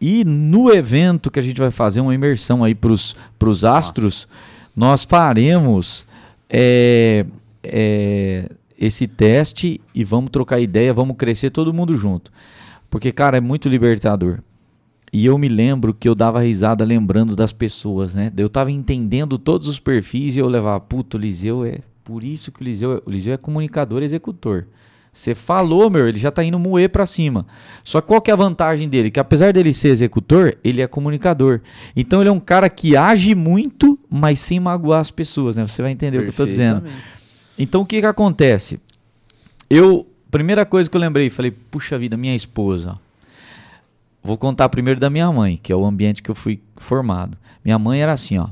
e no evento que a gente vai fazer uma imersão aí para os astros, nós faremos é, é, esse teste e vamos trocar ideia, vamos crescer todo mundo junto. Porque, cara, é muito libertador. E eu me lembro que eu dava risada lembrando das pessoas, né? Eu tava entendendo todos os perfis e eu levava, puto, o Liseu é. Por isso que o Liseu, é, o Liseu é comunicador executor. Você falou, meu, ele já tá indo moer para cima. Só que qual que é a vantagem dele? Que apesar dele ser executor, ele é comunicador. Então ele é um cara que age muito, mas sem magoar as pessoas, né? Você vai entender o que eu tô dizendo. Então o que que acontece? Eu, primeira coisa que eu lembrei, falei, puxa vida, minha esposa. Vou contar primeiro da minha mãe, que é o ambiente que eu fui formado. Minha mãe era assim, ó.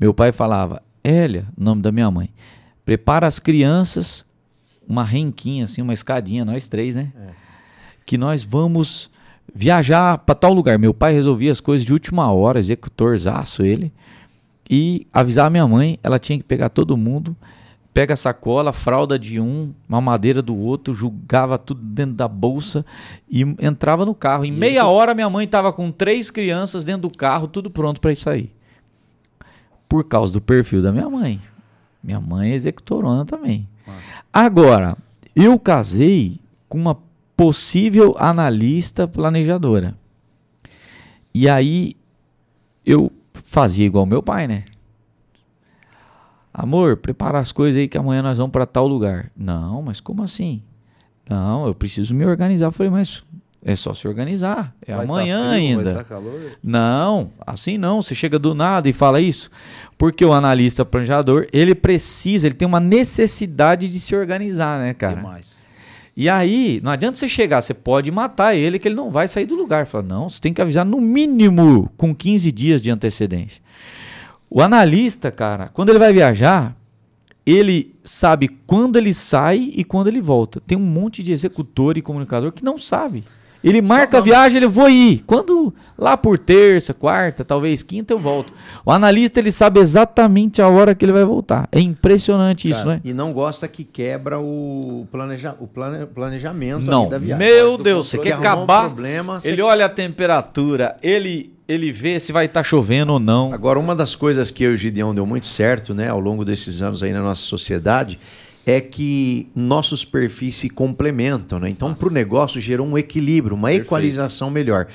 Meu pai falava, Hélia, nome da minha mãe, prepara as crianças uma renquinha, assim, uma escadinha, nós três, né? É. Que nós vamos viajar para tal lugar. Meu pai resolvia as coisas de última hora, executorzaço ele, e avisar a minha mãe, ela tinha que pegar todo mundo, pega a sacola, fralda de um, mamadeira do outro, jogava tudo dentro da bolsa e entrava no carro. Em e meia hora minha mãe estava com três crianças dentro do carro, tudo pronto para ir sair. Por causa do perfil da minha mãe. Minha mãe é executorona também. Agora, eu casei com uma possível analista planejadora. E aí eu fazia igual meu pai, né? Amor, prepara as coisas aí que amanhã nós vamos para tal lugar. Não, mas como assim? Não, eu preciso me organizar. Eu falei, mas é só se organizar. É vai tá amanhã tá frio, ainda. Tá não, assim não. Você chega do nada e fala isso. Porque o analista planejador, ele precisa, ele tem uma necessidade de se organizar, né, cara? Demais. E aí, não adianta você chegar, você pode matar ele que ele não vai sair do lugar. Fala, não, você tem que avisar no mínimo com 15 dias de antecedência. O analista, cara, quando ele vai viajar, ele sabe quando ele sai e quando ele volta. Tem um monte de executor e comunicador que não sabe. Ele marca a viagem, ele vou ir. Quando lá por terça, quarta, talvez quinta eu volto. O analista ele sabe exatamente a hora que ele vai voltar. É impressionante Cara, isso, né? E não gosta que quebra o, planeja, o plane, planejamento não. da viagem. Meu Deus, você quer acabar? Um problema, você... Ele olha a temperatura, ele ele vê se vai estar tá chovendo ou não. Agora, uma das coisas que eu e o Gideão deu muito certo, né, ao longo desses anos aí na nossa sociedade, é que nossos perfis se complementam, né? Então, para o negócio gerou um equilíbrio, uma Perfeito. equalização melhor.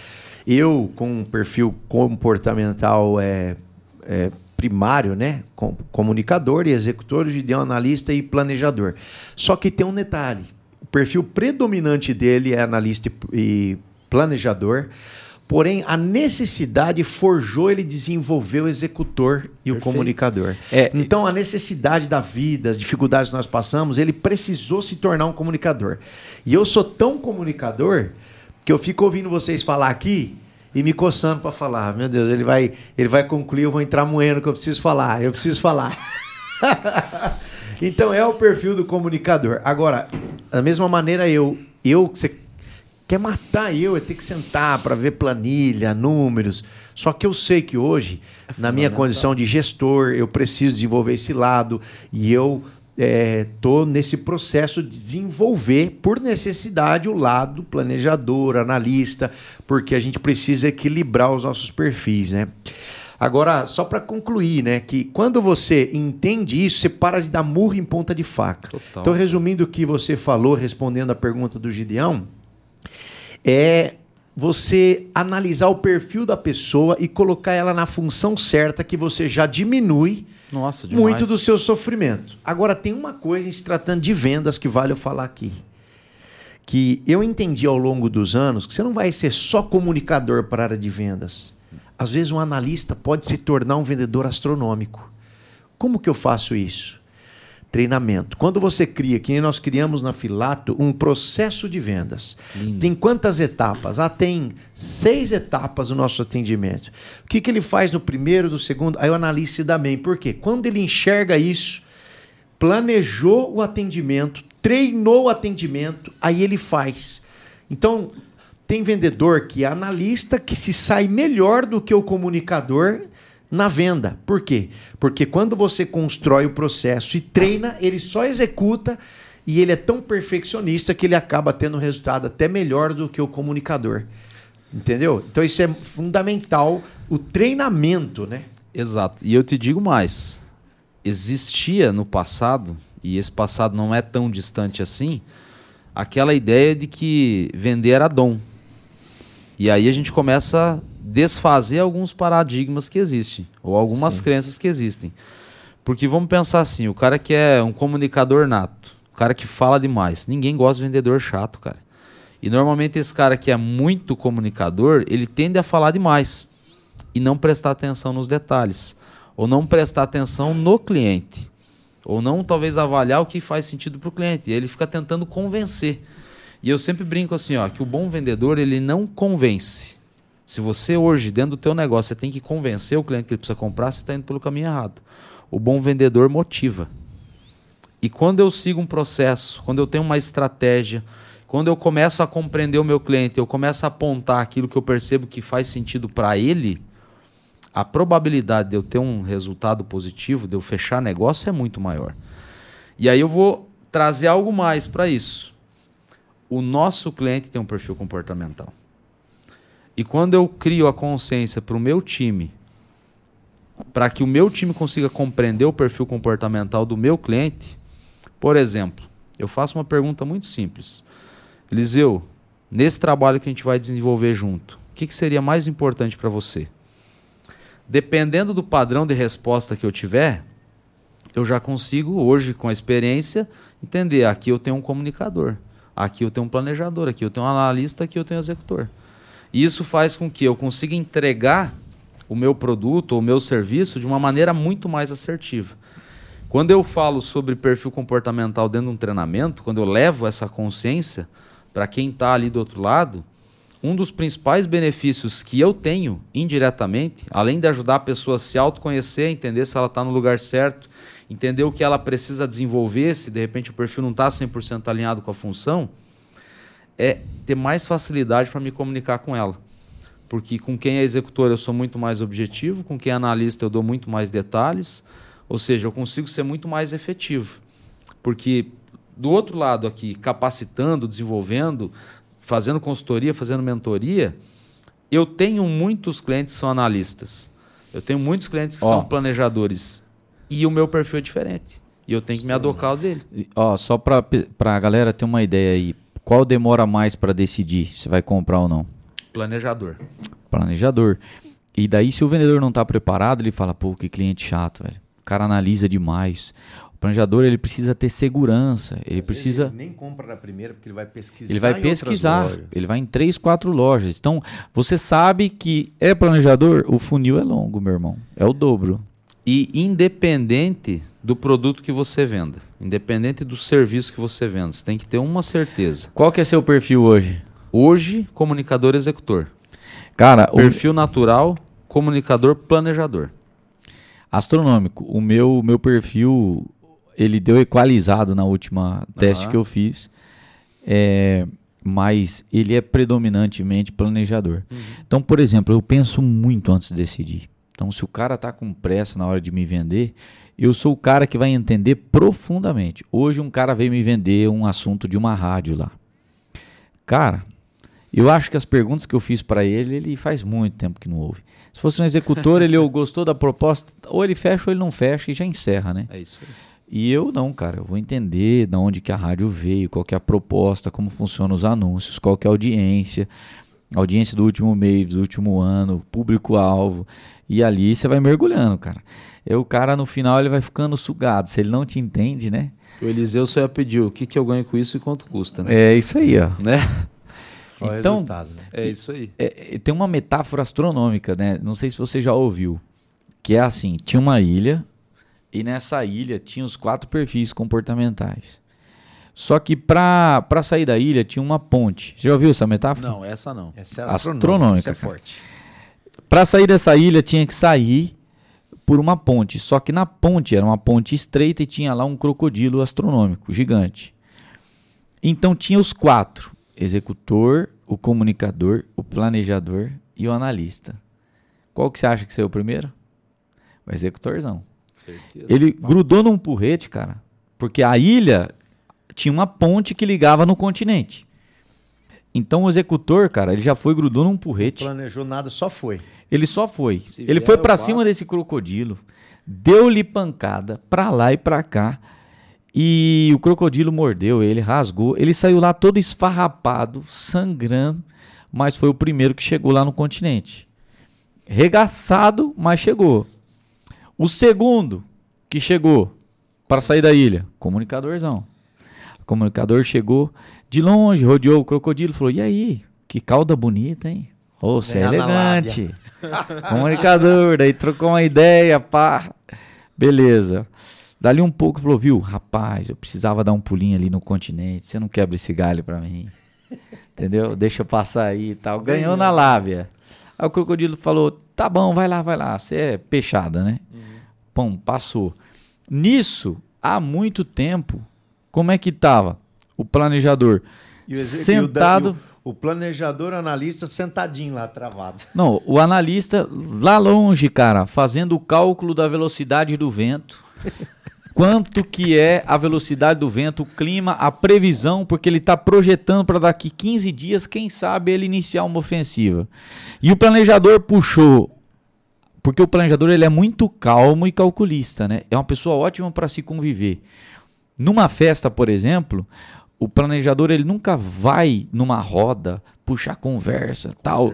Eu, com um perfil comportamental é, é primário, né? Com, comunicador e executor, de analista e planejador. Só que tem um detalhe: o perfil predominante dele é analista e, e planejador. Porém, a necessidade forjou ele desenvolver o executor e Perfeito. o comunicador. É, então, a necessidade da vida, as dificuldades que nós passamos, ele precisou se tornar um comunicador. E eu sou tão comunicador que eu fico ouvindo vocês falar aqui e me coçando para falar. Meu Deus, ele vai, ele vai concluir, eu vou entrar moendo que eu preciso falar. Eu preciso falar. então, é o perfil do comunicador. Agora, da mesma maneira, eu, eu, você quer matar eu, é ter que sentar para ver planilha, números. Só que eu sei que hoje, é na minha condição de gestor, eu preciso desenvolver esse lado e eu estou é, nesse processo de desenvolver, por necessidade, o lado planejador, analista, porque a gente precisa equilibrar os nossos perfis, né? Agora, só para concluir, né, que quando você entende isso, você para de dar murro em ponta de faca. Total. Então, resumindo o que você falou, respondendo a pergunta do Gideão, é você analisar o perfil da pessoa e colocar ela na função certa que você já diminui Nossa, muito do seu sofrimento. Agora tem uma coisa se tratando de vendas que vale eu falar aqui. Que eu entendi ao longo dos anos que você não vai ser só comunicador para a área de vendas. Às vezes um analista pode se tornar um vendedor astronômico. Como que eu faço isso? Treinamento. Quando você cria, que nós criamos na Filato, um processo de vendas. Lindo. Tem quantas etapas? Ah, tem seis etapas no nosso atendimento. O que, que ele faz no primeiro, no segundo? Aí o analista se dá bem. Por quê? Quando ele enxerga isso, planejou o atendimento, treinou o atendimento, aí ele faz. Então, tem vendedor que é analista que se sai melhor do que o comunicador na venda. Por quê? Porque quando você constrói o processo e treina, ele só executa e ele é tão perfeccionista que ele acaba tendo um resultado até melhor do que o comunicador. Entendeu? Então isso é fundamental, o treinamento, né? Exato. E eu te digo mais: existia no passado, e esse passado não é tão distante assim, aquela ideia de que vender era dom. E aí a gente começa desfazer alguns paradigmas que existem, ou algumas Sim. crenças que existem. Porque vamos pensar assim, o cara que é um comunicador nato, o cara que fala demais, ninguém gosta de vendedor chato, cara. E normalmente esse cara que é muito comunicador, ele tende a falar demais e não prestar atenção nos detalhes, ou não prestar atenção no cliente, ou não talvez avaliar o que faz sentido para o cliente. E ele fica tentando convencer. E eu sempre brinco assim, ó, que o bom vendedor ele não convence. Se você hoje dentro do teu negócio você tem que convencer o cliente que ele precisa comprar, você está indo pelo caminho errado. O bom vendedor motiva. E quando eu sigo um processo, quando eu tenho uma estratégia, quando eu começo a compreender o meu cliente, eu começo a apontar aquilo que eu percebo que faz sentido para ele, a probabilidade de eu ter um resultado positivo, de eu fechar negócio é muito maior. E aí eu vou trazer algo mais para isso o nosso cliente tem um perfil comportamental. E quando eu crio a consciência para o meu time, para que o meu time consiga compreender o perfil comportamental do meu cliente, por exemplo, eu faço uma pergunta muito simples. Eliseu, nesse trabalho que a gente vai desenvolver junto, o que, que seria mais importante para você? Dependendo do padrão de resposta que eu tiver, eu já consigo, hoje, com a experiência, entender. Aqui eu tenho um comunicador. Aqui eu tenho um planejador, aqui eu tenho um analista, aqui eu tenho um executor. E isso faz com que eu consiga entregar o meu produto ou o meu serviço de uma maneira muito mais assertiva. Quando eu falo sobre perfil comportamental dentro de um treinamento, quando eu levo essa consciência para quem está ali do outro lado, um dos principais benefícios que eu tenho indiretamente, além de ajudar a pessoa a se autoconhecer, entender se ela está no lugar certo entender o que ela precisa desenvolver, se de repente o perfil não está 100% alinhado com a função, é ter mais facilidade para me comunicar com ela. Porque com quem é executor eu sou muito mais objetivo, com quem é analista eu dou muito mais detalhes, ou seja, eu consigo ser muito mais efetivo. Porque do outro lado aqui, capacitando, desenvolvendo, fazendo consultoria, fazendo mentoria, eu tenho muitos clientes que são analistas. Eu tenho muitos clientes que oh. são planejadores e o meu perfil é diferente. E eu tenho que me adocar o dele. Ó, só para a galera ter uma ideia aí, qual demora mais para decidir se vai comprar ou não? Planejador. Planejador. E daí, se o vendedor não está preparado, ele fala, pô, que cliente chato, velho. O cara analisa demais. O planejador ele precisa ter segurança, ele Às precisa. Ele nem compra na primeira porque ele vai pesquisar. Ele vai pesquisar, ele vai em três, quatro lojas. Então você sabe que é planejador, o funil é longo, meu irmão, é o dobro e independente do produto que você venda, independente do serviço que você venda, você tem que ter uma certeza. Qual que é seu perfil hoje? Hoje, comunicador executor. Cara, perfil o... natural, comunicador planejador. Astronômico. O meu meu perfil ele deu equalizado na última teste uhum. que eu fiz. É, mas ele é predominantemente planejador. Uhum. Então, por exemplo, eu penso muito antes de decidir. Então, se o cara está com pressa na hora de me vender, eu sou o cara que vai entender profundamente. Hoje, um cara veio me vender um assunto de uma rádio lá. Cara, eu acho que as perguntas que eu fiz para ele, ele faz muito tempo que não ouve. Se fosse um executor, ele gostou da proposta, ou ele fecha ou ele não fecha e já encerra, né? É isso aí. E eu não, cara, eu vou entender de onde que a rádio veio, qual que é a proposta, como funcionam os anúncios, qual que é a audiência, audiência do último mês, do último ano, público-alvo. E ali você vai mergulhando, cara. E o cara no final ele vai ficando sugado. Se ele não te entende, né? O Eliseu só ia pedir o que, que eu ganho com isso e quanto custa, né? É isso aí, ó. Né? então, né? é isso aí. É, tem uma metáfora astronômica, né? Não sei se você já ouviu. Que é assim: tinha uma ilha, e nessa ilha tinha os quatro perfis comportamentais. Só que para sair da ilha tinha uma ponte. Já ouviu essa metáfora? Não, essa não. Essa é astronômica. astronômica essa é forte. Para sair dessa ilha tinha que sair por uma ponte. Só que na ponte era uma ponte estreita e tinha lá um crocodilo astronômico gigante. Então tinha os quatro: executor, o comunicador, o planejador e o analista. Qual que você acha que saiu primeiro? O executorzão. Certeza. Ele grudou num porrete, cara, porque a ilha tinha uma ponte que ligava no continente. Então o executor, cara, ele já foi, grudou num porrete. Não planejou nada, só foi. Ele só foi. Se ele foi para cima desse crocodilo, deu-lhe pancada pra lá e pra cá. E o crocodilo mordeu ele, rasgou. Ele saiu lá todo esfarrapado, sangrando, mas foi o primeiro que chegou lá no continente. Regaçado, mas chegou. O segundo que chegou para sair da ilha, comunicadorzão. O comunicador chegou de longe, rodeou o crocodilo, falou: "E aí? Que cauda bonita, hein? Ô, você é elegante. Comunicador, daí trocou uma ideia, pá. Beleza. Dali um pouco falou, viu, rapaz, eu precisava dar um pulinho ali no continente. Você não quebra esse galho pra mim. Entendeu? Deixa eu passar aí e tal. Ganhou na lábia. Aí o crocodilo falou: tá bom, vai lá, vai lá. Você é peixada, né? Uhum. Pum, passou. Nisso, há muito tempo, como é que tava o planejador? E o sentado. O, o, planejador analista sentadinho lá, travado. Não, o analista lá longe, cara, fazendo o cálculo da velocidade do vento. quanto que é a velocidade do vento, o clima, a previsão, porque ele está projetando para daqui 15 dias, quem sabe ele iniciar uma ofensiva. E o planejador puxou, porque o planejador ele é muito calmo e calculista, né? É uma pessoa ótima para se conviver. Numa festa, por exemplo, o planejador ele nunca vai numa roda puxar conversa, tal.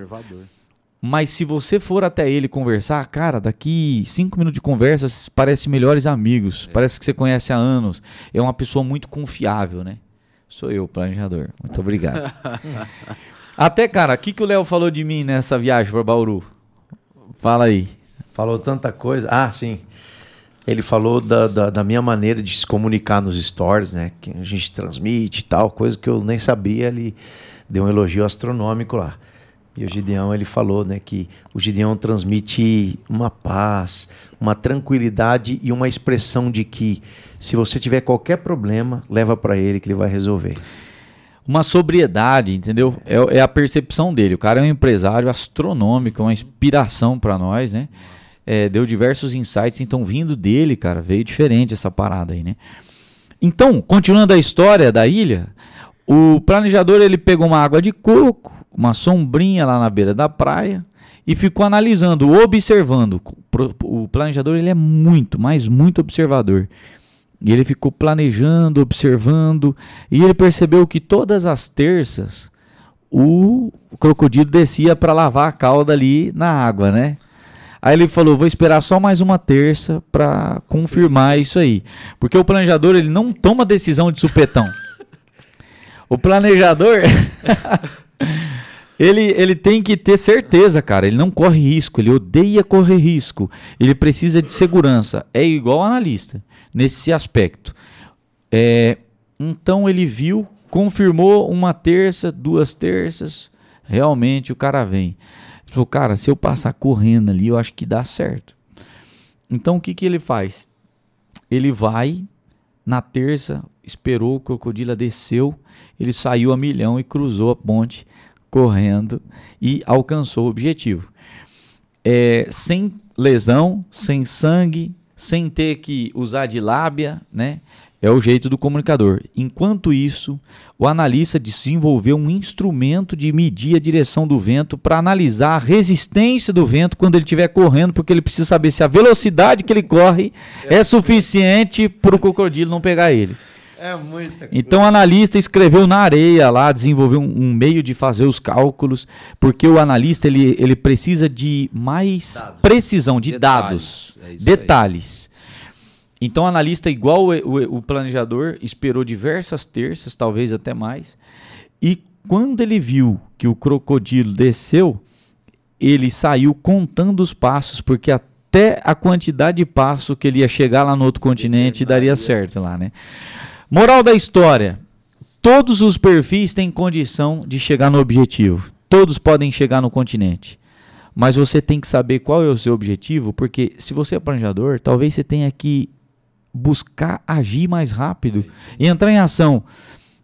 Mas se você for até ele conversar, cara, daqui cinco minutos de conversa parece melhores amigos. É. Parece que você conhece há anos. É uma pessoa muito confiável, né? Sou eu, planejador. Muito obrigado. até, cara, o que, que o Léo falou de mim nessa viagem para Bauru? Fala aí. Falou tanta coisa. Ah, sim. Ele falou da, da, da, minha maneira de se comunicar nos stories, né? Que a gente transmite e tal, coisa que eu nem sabia. Ele deu um elogio astronômico lá. E o Gideão ele falou, né, que o Gideão transmite uma paz, uma tranquilidade e uma expressão de que se você tiver qualquer problema, leva para ele que ele vai resolver. Uma sobriedade, entendeu? É, é, a percepção dele. O cara é um empresário astronômico, uma inspiração para nós, né? É, deu diversos insights, então vindo dele, cara, veio diferente essa parada aí, né? Então, continuando a história da ilha, o planejador ele pegou uma água de coco, uma sombrinha lá na beira da praia e ficou analisando, observando. O planejador ele é muito, mas muito observador. E ele ficou planejando, observando, e ele percebeu que todas as terças o crocodilo descia para lavar a cauda ali na água, né? Aí ele falou: "Vou esperar só mais uma terça para confirmar isso aí". Porque o planejador ele não toma decisão de supetão. o planejador Ele, ele tem que ter certeza, cara. Ele não corre risco, ele odeia correr risco. Ele precisa de segurança. É igual analista nesse aspecto. É, então ele viu, confirmou uma terça, duas terças. Realmente o cara vem. Falou, cara, se eu passar correndo ali, eu acho que dá certo. Então o que, que ele faz? Ele vai na terça, esperou, o crocodilo desceu, ele saiu a milhão e cruzou a ponte correndo e alcançou o objetivo. É, sem lesão, sem sangue, sem ter que usar de lábia, né? É o jeito do comunicador. Enquanto isso, o analista desenvolveu um instrumento de medir a direção do vento para analisar a resistência do vento quando ele estiver correndo, porque ele precisa saber se a velocidade que ele corre é suficiente para o crocodilo não pegar ele. É muita Então o analista escreveu na areia lá, desenvolveu um, um, meio de fazer os cálculos, porque o analista ele, ele precisa de mais dados. precisão de detalhes. dados, é detalhes. Então o analista, igual o, o, o planejador, esperou diversas terças, talvez até mais, e quando ele viu que o crocodilo desceu, ele saiu contando os passos, porque até a quantidade de passo que ele ia chegar lá no outro continente daria certo lá, né? Moral da história: todos os perfis têm condição de chegar no objetivo. Todos podem chegar no continente. mas você tem que saber qual é o seu objetivo, porque se você é planejador, talvez você tenha que buscar agir mais rápido e entrar em ação.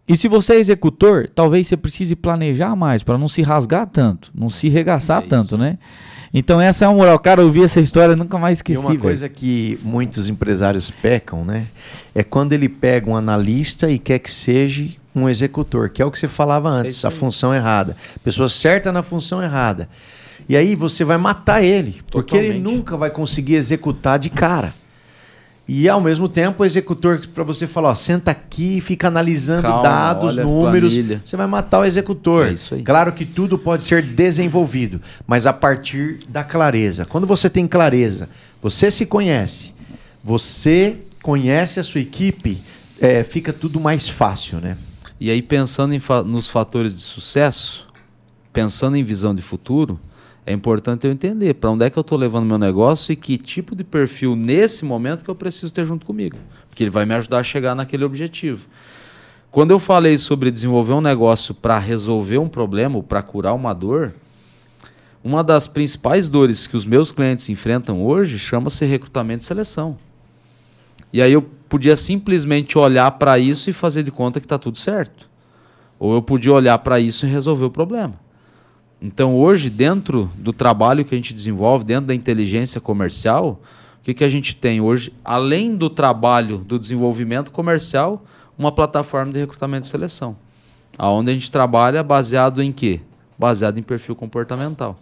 E se você é executor, talvez você precise planejar mais para não se rasgar tanto, não se regaçar é tanto, né? Então essa é a moral. Cara, eu vi essa história nunca mais esqueci. E uma coisa véio. que muitos empresários pecam, né? É quando ele pega um analista e quer que seja um executor, que é o que você falava antes, é a função errada. Pessoa certa na função errada. E aí você vai matar ele, Totalmente. porque ele nunca vai conseguir executar de cara. E ao mesmo tempo, o executor, para você falar, ó, senta aqui e fica analisando Calma, dados, números, você vai matar o executor. É isso aí. Claro que tudo pode ser desenvolvido, mas a partir da clareza. Quando você tem clareza, você se conhece, você conhece a sua equipe, é, fica tudo mais fácil, né? E aí, pensando fa nos fatores de sucesso, pensando em visão de futuro, é importante eu entender para onde é que eu estou levando meu negócio e que tipo de perfil nesse momento que eu preciso ter junto comigo, porque ele vai me ajudar a chegar naquele objetivo. Quando eu falei sobre desenvolver um negócio para resolver um problema para curar uma dor, uma das principais dores que os meus clientes enfrentam hoje chama-se recrutamento e seleção. E aí eu podia simplesmente olhar para isso e fazer de conta que está tudo certo. Ou eu podia olhar para isso e resolver o problema. Então, hoje, dentro do trabalho que a gente desenvolve, dentro da inteligência comercial, o que, que a gente tem hoje? Além do trabalho do desenvolvimento comercial, uma plataforma de recrutamento e seleção. Onde a gente trabalha baseado em quê? Baseado em perfil comportamental.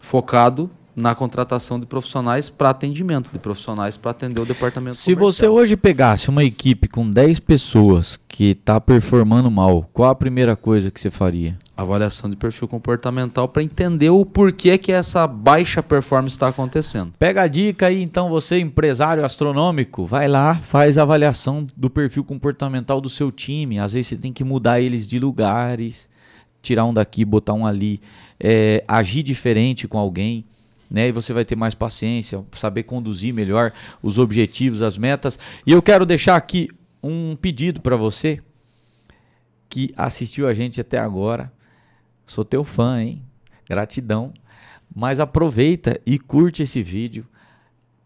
Focado na contratação de profissionais para atendimento, de profissionais para atender o departamento Se comercial. você hoje pegasse uma equipe com 10 pessoas que está performando mal, qual a primeira coisa que você faria? Avaliação de perfil comportamental para entender o porquê que essa baixa performance está acontecendo. Pega a dica aí, então, você empresário astronômico, vai lá, faz a avaliação do perfil comportamental do seu time. Às vezes você tem que mudar eles de lugares, tirar um daqui, botar um ali, é, agir diferente com alguém né? E você vai ter mais paciência, saber conduzir melhor os objetivos, as metas. E eu quero deixar aqui um pedido para você que assistiu a gente até agora. Sou teu fã, hein? Gratidão. Mas aproveita e curte esse vídeo,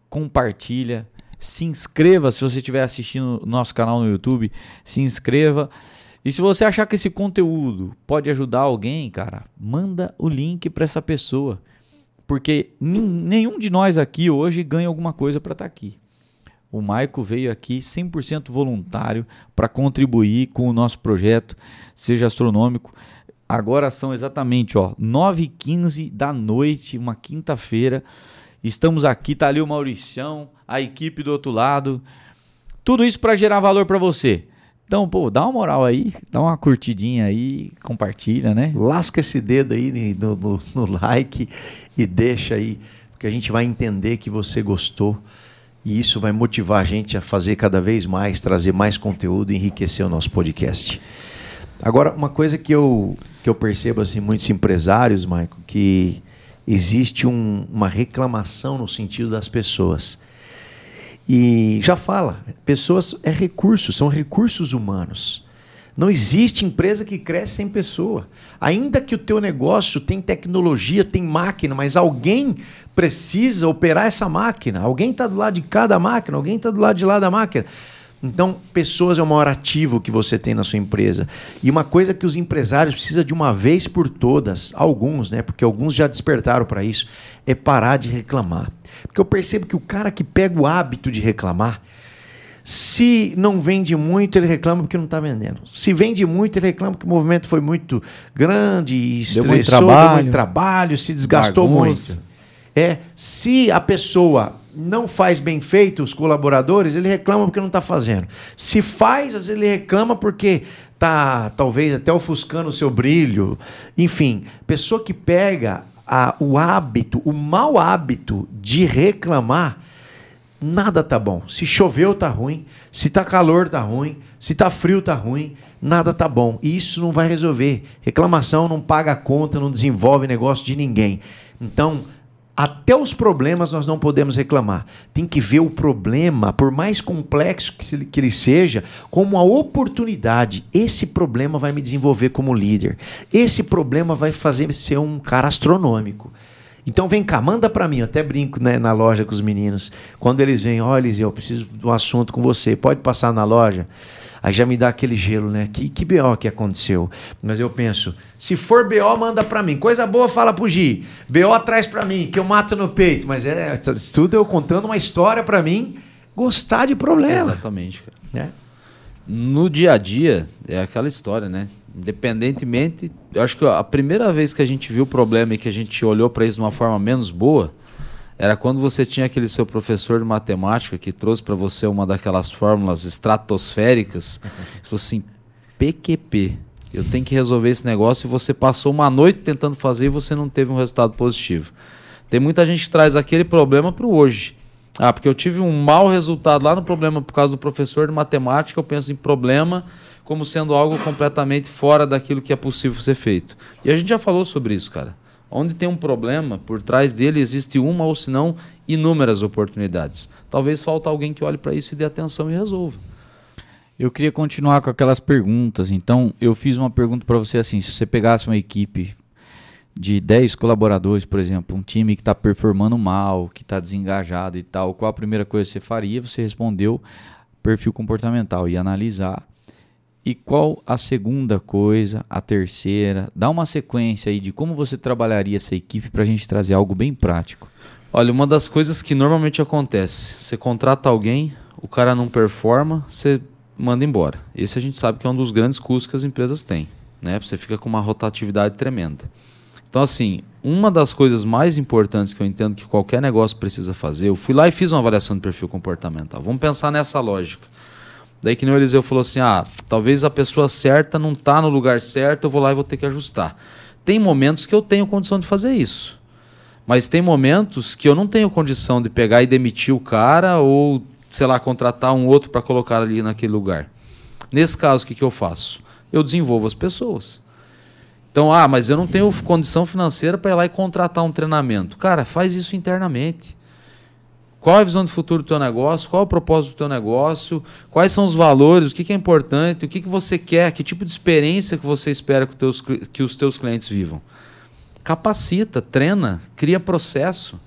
compartilha, se inscreva se você estiver assistindo nosso canal no YouTube, se inscreva. E se você achar que esse conteúdo pode ajudar alguém, cara, manda o link para essa pessoa porque nenhum de nós aqui hoje ganha alguma coisa para estar tá aqui. O Maico veio aqui 100% voluntário para contribuir com o nosso projeto, seja astronômico. Agora são exatamente 9h15 da noite, uma quinta-feira. Estamos aqui, tá ali o Mauricião, a equipe do outro lado. Tudo isso para gerar valor para você. Então, pô, dá uma moral aí, dá uma curtidinha aí, compartilha, né? Lasca esse dedo aí no, no, no like e deixa aí, porque a gente vai entender que você gostou e isso vai motivar a gente a fazer cada vez mais, trazer mais conteúdo e enriquecer o nosso podcast. Agora, uma coisa que eu, que eu percebo assim, muitos empresários, Michael, que existe um, uma reclamação no sentido das pessoas. E já fala, pessoas é recurso, são recursos humanos. Não existe empresa que cresce sem pessoa. Ainda que o teu negócio tem tecnologia, tem máquina, mas alguém precisa operar essa máquina. Alguém está do lado de cada máquina, alguém está do lado de lá da máquina. Então, pessoas é o maior ativo que você tem na sua empresa. E uma coisa que os empresários precisam de uma vez por todas, alguns, né? Porque alguns já despertaram para isso, é parar de reclamar. Porque eu percebo que o cara que pega o hábito de reclamar, se não vende muito, ele reclama porque não está vendendo. Se vende muito, ele reclama que o movimento foi muito grande, estressou, deu muito trabalho, deu muito trabalho se desgastou Bagunça. muito. É, se a pessoa não faz bem feito os colaboradores, ele reclama porque não está fazendo. Se faz, às vezes ele reclama porque está talvez até ofuscando o seu brilho. Enfim, pessoa que pega a, o hábito, o mau hábito de reclamar, nada tá bom. Se choveu tá ruim, se tá calor tá ruim, se tá frio tá ruim, nada tá bom. E isso não vai resolver. Reclamação não paga a conta, não desenvolve negócio de ninguém. Então, até os problemas nós não podemos reclamar. Tem que ver o problema, por mais complexo que ele seja, como uma oportunidade. Esse problema vai me desenvolver como líder. Esse problema vai fazer ser um cara astronômico. Então vem cá, manda para mim. Eu até brinco né, na loja com os meninos. Quando eles vêm, olha, Eliseu, eu preciso de um assunto com você. Pode passar na loja? Aí já me dá aquele gelo, né? Que, que BO que aconteceu? Mas eu penso, se for BO, manda para mim. Coisa boa, fala pro Gi. BO traz para mim, que eu mato no peito. Mas é tudo eu contando uma história para mim gostar de problema. Exatamente, cara. É. No dia a dia, é aquela história, né? Independentemente, eu acho que a primeira vez que a gente viu o problema e que a gente olhou para isso de uma forma menos boa era quando você tinha aquele seu professor de matemática que trouxe para você uma daquelas fórmulas estratosféricas, e falou assim: PQP, eu tenho que resolver esse negócio e você passou uma noite tentando fazer e você não teve um resultado positivo. Tem muita gente que traz aquele problema para o hoje. Ah, porque eu tive um mau resultado lá no problema por causa do professor de matemática, eu penso em problema como sendo algo completamente fora daquilo que é possível ser feito. E a gente já falou sobre isso, cara. Onde tem um problema, por trás dele existe uma ou se não inúmeras oportunidades. Talvez falta alguém que olhe para isso e dê atenção e resolva. Eu queria continuar com aquelas perguntas. Então, eu fiz uma pergunta para você assim: se você pegasse uma equipe de 10 colaboradores, por exemplo, um time que está performando mal, que está desengajado e tal, qual a primeira coisa que você faria? Você respondeu perfil comportamental e analisar e qual a segunda coisa, a terceira? Dá uma sequência aí de como você trabalharia essa equipe para a gente trazer algo bem prático. Olha, uma das coisas que normalmente acontece, você contrata alguém, o cara não performa, você manda embora. Esse a gente sabe que é um dos grandes custos que as empresas têm, né? Você fica com uma rotatividade tremenda. Então, assim, uma das coisas mais importantes que eu entendo que qualquer negócio precisa fazer, eu fui lá e fiz uma avaliação de perfil comportamental. Vamos pensar nessa lógica. Daí que nem o Eliseu falou assim: ah, talvez a pessoa certa não está no lugar certo, eu vou lá e vou ter que ajustar. Tem momentos que eu tenho condição de fazer isso. Mas tem momentos que eu não tenho condição de pegar e demitir o cara ou, sei lá, contratar um outro para colocar ali naquele lugar. Nesse caso, o que, que eu faço? Eu desenvolvo as pessoas. Então, ah, mas eu não tenho condição financeira para ir lá e contratar um treinamento. Cara, faz isso internamente. Qual a visão de futuro do teu negócio? Qual o propósito do teu negócio? Quais são os valores? O que, que é importante? O que, que você quer? Que tipo de experiência que você espera que, teus, que os teus clientes vivam? Capacita, treina, cria processo.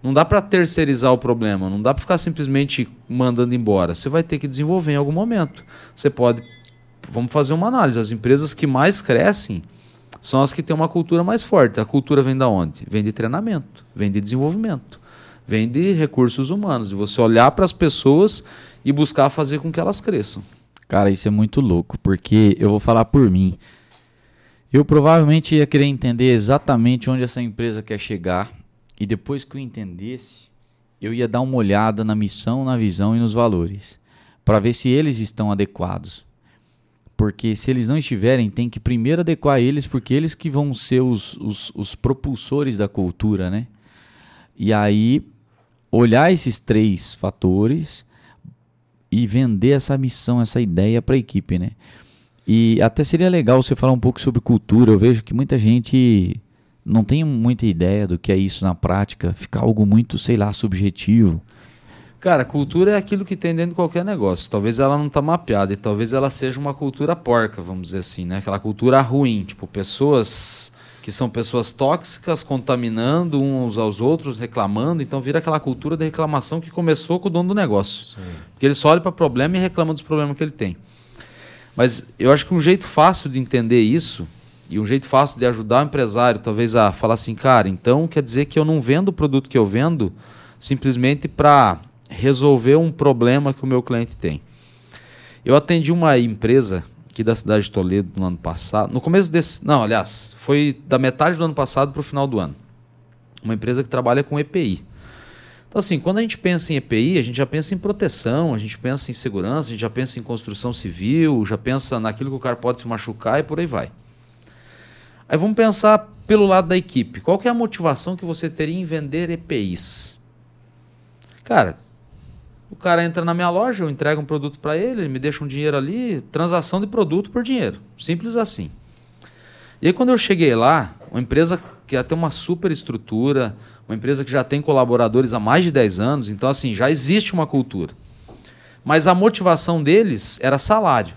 Não dá para terceirizar o problema, não dá para ficar simplesmente mandando embora. Você vai ter que desenvolver em algum momento. Você pode. Vamos fazer uma análise. As empresas que mais crescem são as que têm uma cultura mais forte. A cultura vem da onde? Vem de treinamento, vem de desenvolvimento vem de recursos humanos, de você olhar para as pessoas e buscar fazer com que elas cresçam. Cara, isso é muito louco, porque eu vou falar por mim. Eu provavelmente ia querer entender exatamente onde essa empresa quer chegar e depois que eu entendesse, eu ia dar uma olhada na missão, na visão e nos valores, para ver se eles estão adequados. Porque se eles não estiverem, tem que primeiro adequar eles, porque eles que vão ser os, os, os propulsores da cultura, né? E aí olhar esses três fatores e vender essa missão, essa ideia para a equipe, né? E até seria legal você falar um pouco sobre cultura. Eu vejo que muita gente não tem muita ideia do que é isso na prática, fica algo muito, sei lá, subjetivo. Cara, cultura é aquilo que tem dentro de qualquer negócio. Talvez ela não está mapeada e talvez ela seja uma cultura porca, vamos dizer assim, né? Aquela cultura ruim, tipo pessoas que são pessoas tóxicas contaminando uns aos outros, reclamando. Então vira aquela cultura de reclamação que começou com o dono do negócio. Sim. Porque ele só olha para o problema e reclama dos problemas que ele tem. Mas eu acho que um jeito fácil de entender isso e um jeito fácil de ajudar o empresário, talvez a falar assim, cara, então quer dizer que eu não vendo o produto que eu vendo simplesmente para resolver um problema que o meu cliente tem. Eu atendi uma empresa aqui da cidade de Toledo no ano passado. No começo desse. Não, aliás, foi da metade do ano passado para o final do ano. Uma empresa que trabalha com EPI. Então, assim, quando a gente pensa em EPI, a gente já pensa em proteção, a gente pensa em segurança, a gente já pensa em construção civil, já pensa naquilo que o cara pode se machucar e por aí vai. Aí vamos pensar pelo lado da equipe. Qual é a motivação que você teria em vender EPIs? Cara, o cara entra na minha loja, eu entrego um produto para ele, ele me deixa um dinheiro ali, transação de produto por dinheiro. Simples assim. E aí quando eu cheguei lá, uma empresa que já tem uma super estrutura, uma empresa que já tem colaboradores há mais de 10 anos, então assim, já existe uma cultura. Mas a motivação deles era salário.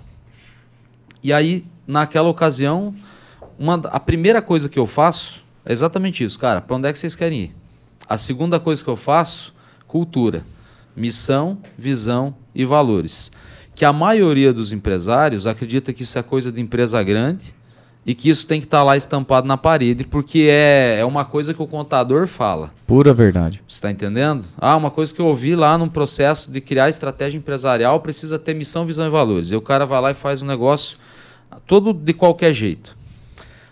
E aí, naquela ocasião, uma, a primeira coisa que eu faço É exatamente isso, cara. Para onde é que vocês querem ir? A segunda coisa que eu faço, cultura, missão, visão e valores. Que a maioria dos empresários acredita que isso é coisa de empresa grande e que isso tem que estar tá lá estampado na parede, porque é, é uma coisa que o contador fala. Pura verdade. Você está entendendo? Ah, uma coisa que eu ouvi lá no processo de criar estratégia empresarial precisa ter missão, visão e valores. E o cara vai lá e faz um negócio todo de qualquer jeito.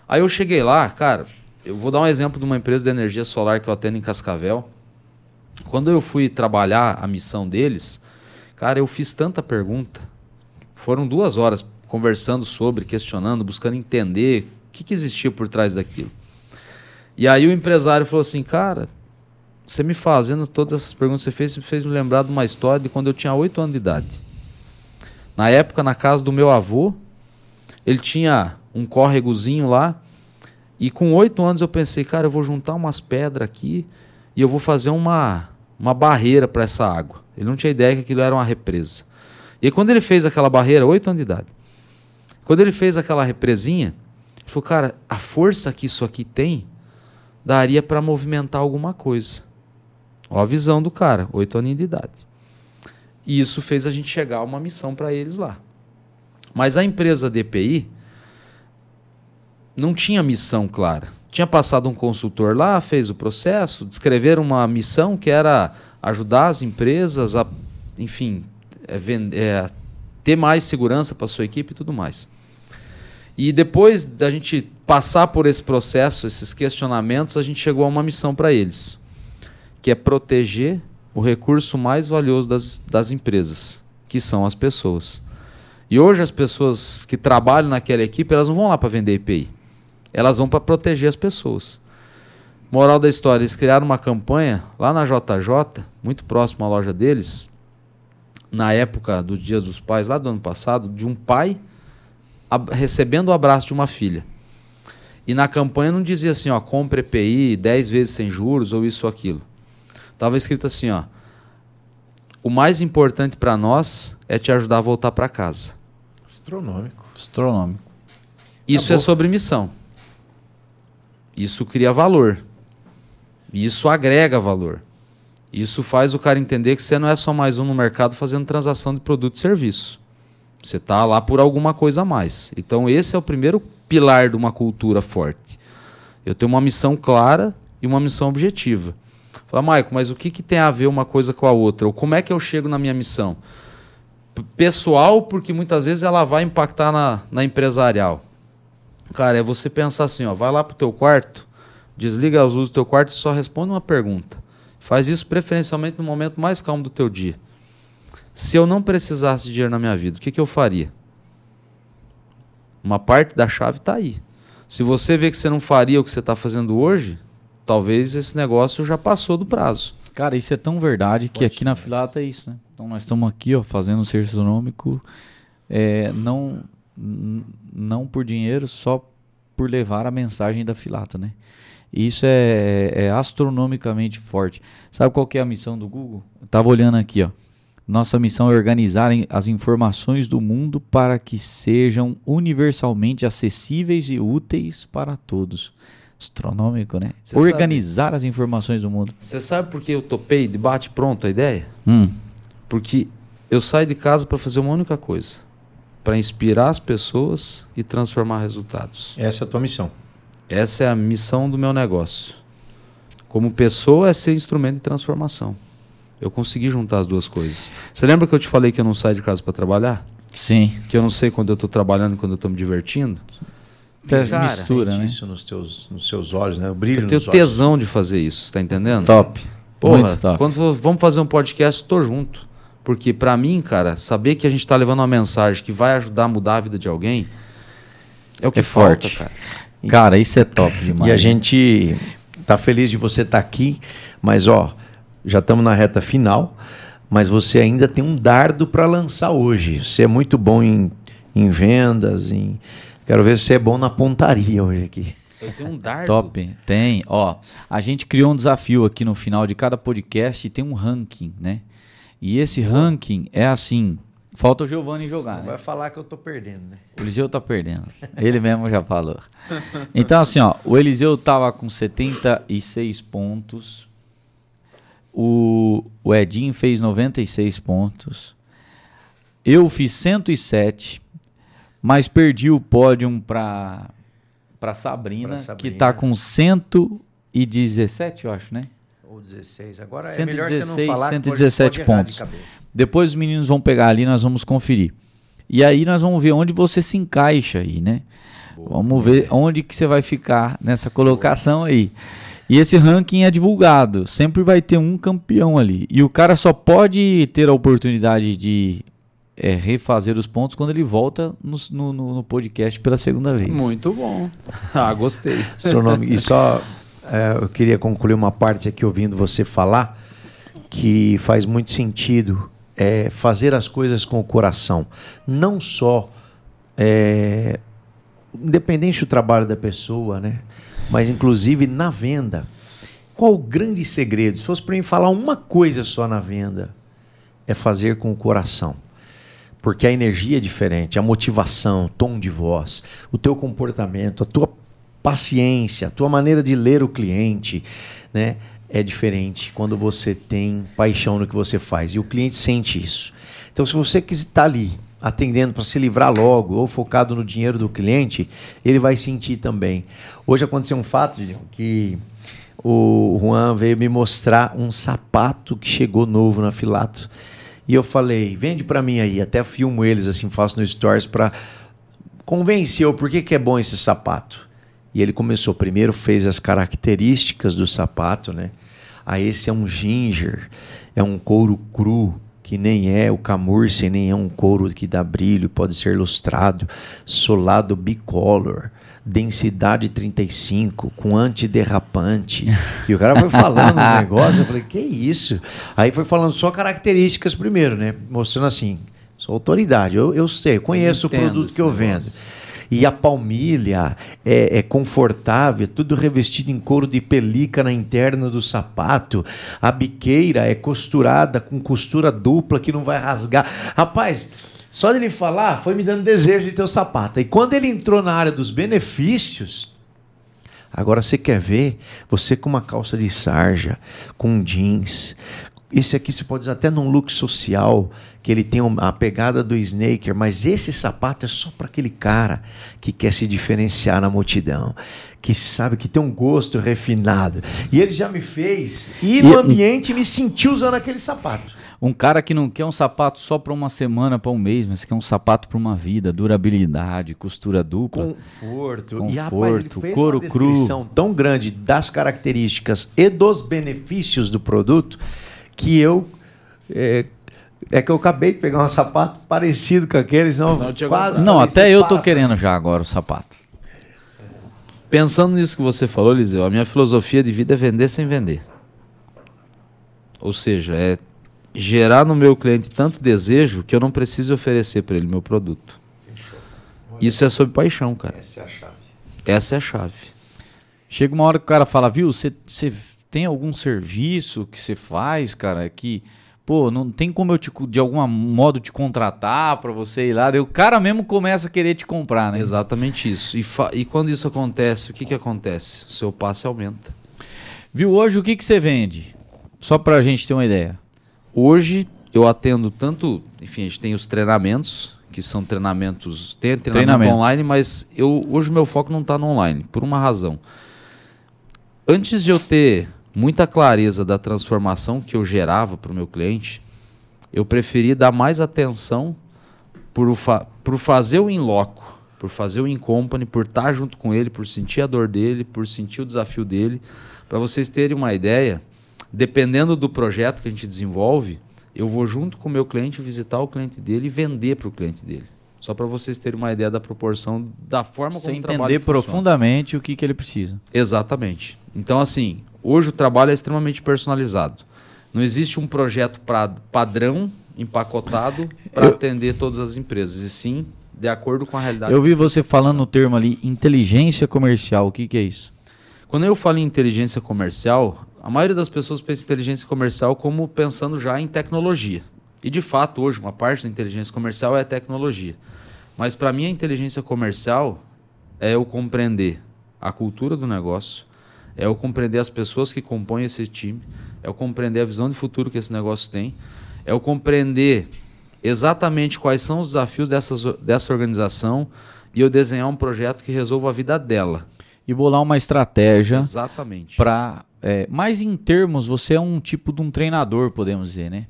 Aí eu cheguei lá, cara, eu vou dar um exemplo de uma empresa de energia solar que eu atendo em Cascavel. Quando eu fui trabalhar a missão deles, cara, eu fiz tanta pergunta. Foram duas horas conversando sobre, questionando, buscando entender o que, que existia por trás daquilo. E aí o empresário falou assim, cara, você me fazendo todas essas perguntas que você fez, você fez me lembrar de uma história de quando eu tinha oito anos de idade. Na época, na casa do meu avô, ele tinha um córregozinho lá, e com oito anos eu pensei, cara, eu vou juntar umas pedras aqui e eu vou fazer uma, uma barreira para essa água. Ele não tinha ideia que aquilo era uma represa. E quando ele fez aquela barreira, oito anos de idade, quando ele fez aquela represinha, ele falou, cara, a força que isso aqui tem daria para movimentar alguma coisa. Ó a visão do cara, oito anos de idade. E isso fez a gente chegar a uma missão para eles lá. Mas a empresa DPI não tinha missão clara. Tinha passado um consultor lá, fez o processo, descreveram uma missão que era ajudar as empresas a, enfim, é, é, ter mais segurança para sua equipe e tudo mais. E depois da gente passar por esse processo, esses questionamentos, a gente chegou a uma missão para eles, que é proteger o recurso mais valioso das, das empresas, que são as pessoas. E hoje as pessoas que trabalham naquela equipe, elas não vão lá para vender IPI. Elas vão para proteger as pessoas. Moral da história, eles criaram uma campanha lá na JJ, muito próximo à loja deles, na época dos Dias dos Pais, lá do ano passado, de um pai recebendo o abraço de uma filha. E na campanha não dizia assim, ó, compre EPI 10 vezes sem juros ou isso ou aquilo. Tava escrito assim, ó, o mais importante para nós é te ajudar a voltar para casa. Astronômico. Astronômico. Isso Acabou. é sobre missão. Isso cria valor. Isso agrega valor. Isso faz o cara entender que você não é só mais um no mercado fazendo transação de produto e serviço. Você está lá por alguma coisa a mais. Então, esse é o primeiro pilar de uma cultura forte. Eu tenho uma missão clara e uma missão objetiva. Fala, Maico, mas o que, que tem a ver uma coisa com a outra? Ou como é que eu chego na minha missão? Pessoal, porque muitas vezes ela vai impactar na, na empresarial. Cara, é você pensar assim, ó, vai lá pro teu quarto, desliga as luzes do teu quarto e só responde uma pergunta. Faz isso preferencialmente no momento mais calmo do teu dia. Se eu não precisasse de dinheiro na minha vida, o que, que eu faria? Uma parte da chave está aí. Se você vê que você não faria o que você está fazendo hoje, talvez esse negócio já passou do prazo. Cara, isso é tão verdade Forte, que aqui na Filata é isso, né? Então nós estamos aqui, ó, fazendo um serviço econômico, é, não, não por dinheiro, só por levar a mensagem da Filata, né? isso é, é, astronomicamente forte. Sabe qual é a missão do Google? Eu tava olhando aqui, ó. Nossa missão é organizar as informações do mundo para que sejam universalmente acessíveis e úteis para todos. Astronômico, né? Cê organizar sabe, as informações do mundo. Você sabe por que eu topei de bate pronto a ideia? Hum. Porque eu saio de casa para fazer uma única coisa: para inspirar as pessoas e transformar resultados. Essa é a tua missão. Essa é a missão do meu negócio. Como pessoa, é ser instrumento de transformação. Eu consegui juntar as duas coisas. Você lembra que eu te falei que eu não saio de casa para trabalhar? Sim. Que eu não sei quando eu estou trabalhando e quando eu estou me divertindo? Tem cara, mistura, né? isso nos teus, nos seus olhos, né? O brilho Eu tenho tesão de fazer isso, está entendendo? Top. Porra, Muito top. quando vamos fazer um podcast, estou junto. Porque para mim, cara, saber que a gente está levando uma mensagem que vai ajudar a mudar a vida de alguém é o que é falta, forte. cara. Cara, isso é top demais. E a gente tá feliz de você estar tá aqui, mas ó, já estamos na reta final, mas você ainda tem um dardo para lançar hoje. Você é muito bom em, em vendas, em quero ver se você é bom na pontaria hoje aqui. Eu tenho um dardo. Top, tem. Ó, a gente criou um desafio aqui no final de cada podcast e tem um ranking, né? E esse ranking é assim, Falta o Giovanni jogar. Né? Vai falar que eu tô perdendo, né? O Eliseu tá perdendo. Ele mesmo já falou. Então, assim, ó, o Eliseu tava com 76 pontos. O, o Edinho fez 96 pontos. Eu fiz 107, mas perdi o pódio para para Sabrina, Sabrina, que tá com 117, eu acho, né? Ou 16. Agora 116, é melhor você não falar 117 pontos. De Depois os meninos vão pegar ali, nós vamos conferir. E aí nós vamos ver onde você se encaixa aí, né? Boa, vamos ver onde que você vai ficar nessa colocação Boa. aí. E esse ranking é divulgado, sempre vai ter um campeão ali. E o cara só pode ter a oportunidade de é, refazer os pontos quando ele volta no, no, no, podcast pela segunda vez. Muito bom. Ah, gostei. Astronômico. E só é, eu queria concluir uma parte aqui ouvindo você falar que faz muito sentido é, fazer as coisas com o coração. Não só é, independente do trabalho da pessoa, né? mas inclusive na venda. Qual o grande segredo? Se fosse para mim falar uma coisa só na venda, é fazer com o coração. Porque a energia é diferente, a motivação, o tom de voz, o teu comportamento, a tua paciência, a tua maneira de ler o cliente, né? É diferente quando você tem paixão no que você faz e o cliente sente isso. Então, se você quiser estar ali atendendo para se livrar logo ou focado no dinheiro do cliente, ele vai sentir também. Hoje aconteceu um fato, que o Juan veio me mostrar um sapato que chegou novo na Filato. E eu falei, vende para mim aí. Até filmo eles assim, faço no Stories para convencer o por que, que é bom esse sapato. E ele começou, primeiro fez as características do sapato, né? Aí esse é um ginger, é um couro cru, que nem é o camurce, nem é um couro que dá brilho, pode ser lustrado, solado bicolor, densidade 35, com antiderrapante. E o cara foi falando os negócios, eu falei, que isso? Aí foi falando só características primeiro, né? Mostrando assim, sou autoridade, eu, eu sei, conheço o produto que eu vendo. E a palmilha é, é, confortável, tudo revestido em couro de pelica na interna do sapato. A biqueira é costurada com costura dupla que não vai rasgar. Rapaz, só dele falar foi me dando desejo de ter o sapato. E quando ele entrou na área dos benefícios, Agora você quer ver você com uma calça de sarja, com jeans, esse aqui você pode usar até num look social, que ele tem a pegada do snaker, mas esse sapato é só para aquele cara que quer se diferenciar na multidão, que sabe que tem um gosto refinado. E ele já me fez ir no ambiente e me sentir usando aquele sapato. Um cara que não quer um sapato só para uma semana, para um mês, mas quer um sapato para uma vida, durabilidade, costura dupla, conforto, conforto e rapaz, ele fez couro uma descrição cru. tão grande das características e dos benefícios do produto que eu. É, é que eu acabei de pegar um sapato parecido com aqueles, não, não quase. Não, até eu tô querendo já agora o sapato. Pensando nisso que você falou, Liseu, a minha filosofia de vida é vender sem vender. Ou seja, é gerar no meu cliente tanto desejo que eu não preciso oferecer para ele meu produto. Isso é sobre paixão, cara. Essa é a chave. Essa é a chave. Chega uma hora que o cara fala, viu, você tem algum serviço que você faz, cara, que pô, não tem como eu te, de algum modo te contratar para você ir lá, daí o cara mesmo começa a querer te comprar, né? Exatamente isso. E, e quando isso acontece, o que que acontece? O seu passe aumenta. Viu, hoje o que que você vende? Só para a gente ter uma ideia. Hoje eu atendo tanto, enfim, a gente tem os treinamentos, que são treinamentos, tem treinamento treinamentos. online, mas eu hoje meu foco não está no online, por uma razão. Antes de eu ter muita clareza da transformação que eu gerava para o meu cliente, eu preferi dar mais atenção por, fa por fazer o in loco, por fazer o in company, por estar junto com ele, por sentir a dor dele, por sentir o desafio dele. Para vocês terem uma ideia, dependendo do projeto que a gente desenvolve, eu vou junto com o meu cliente visitar o cliente dele e vender para o cliente dele. Só para vocês terem uma ideia da proporção, da forma Você como o trabalho entender profundamente o que, que ele precisa. Exatamente. Então, assim, Hoje o trabalho é extremamente personalizado. Não existe um projeto pra, padrão, empacotado, para atender todas as empresas, e sim de acordo com a realidade. Eu vi você falando no termo ali, inteligência comercial. O que, que é isso? Quando eu falo em inteligência comercial, a maioria das pessoas pensa em inteligência comercial como pensando já em tecnologia. E de fato, hoje, uma parte da inteligência comercial é tecnologia. Mas para mim, a inteligência comercial é eu compreender a cultura do negócio, é eu compreender as pessoas que compõem esse time, é eu compreender a visão de futuro que esse negócio tem, é eu compreender exatamente quais são os desafios dessas, dessa organização e eu desenhar um projeto que resolva a vida dela. E bolar uma estratégia. Exatamente. Para. É, mais em termos, você é um tipo de um treinador, podemos dizer, né?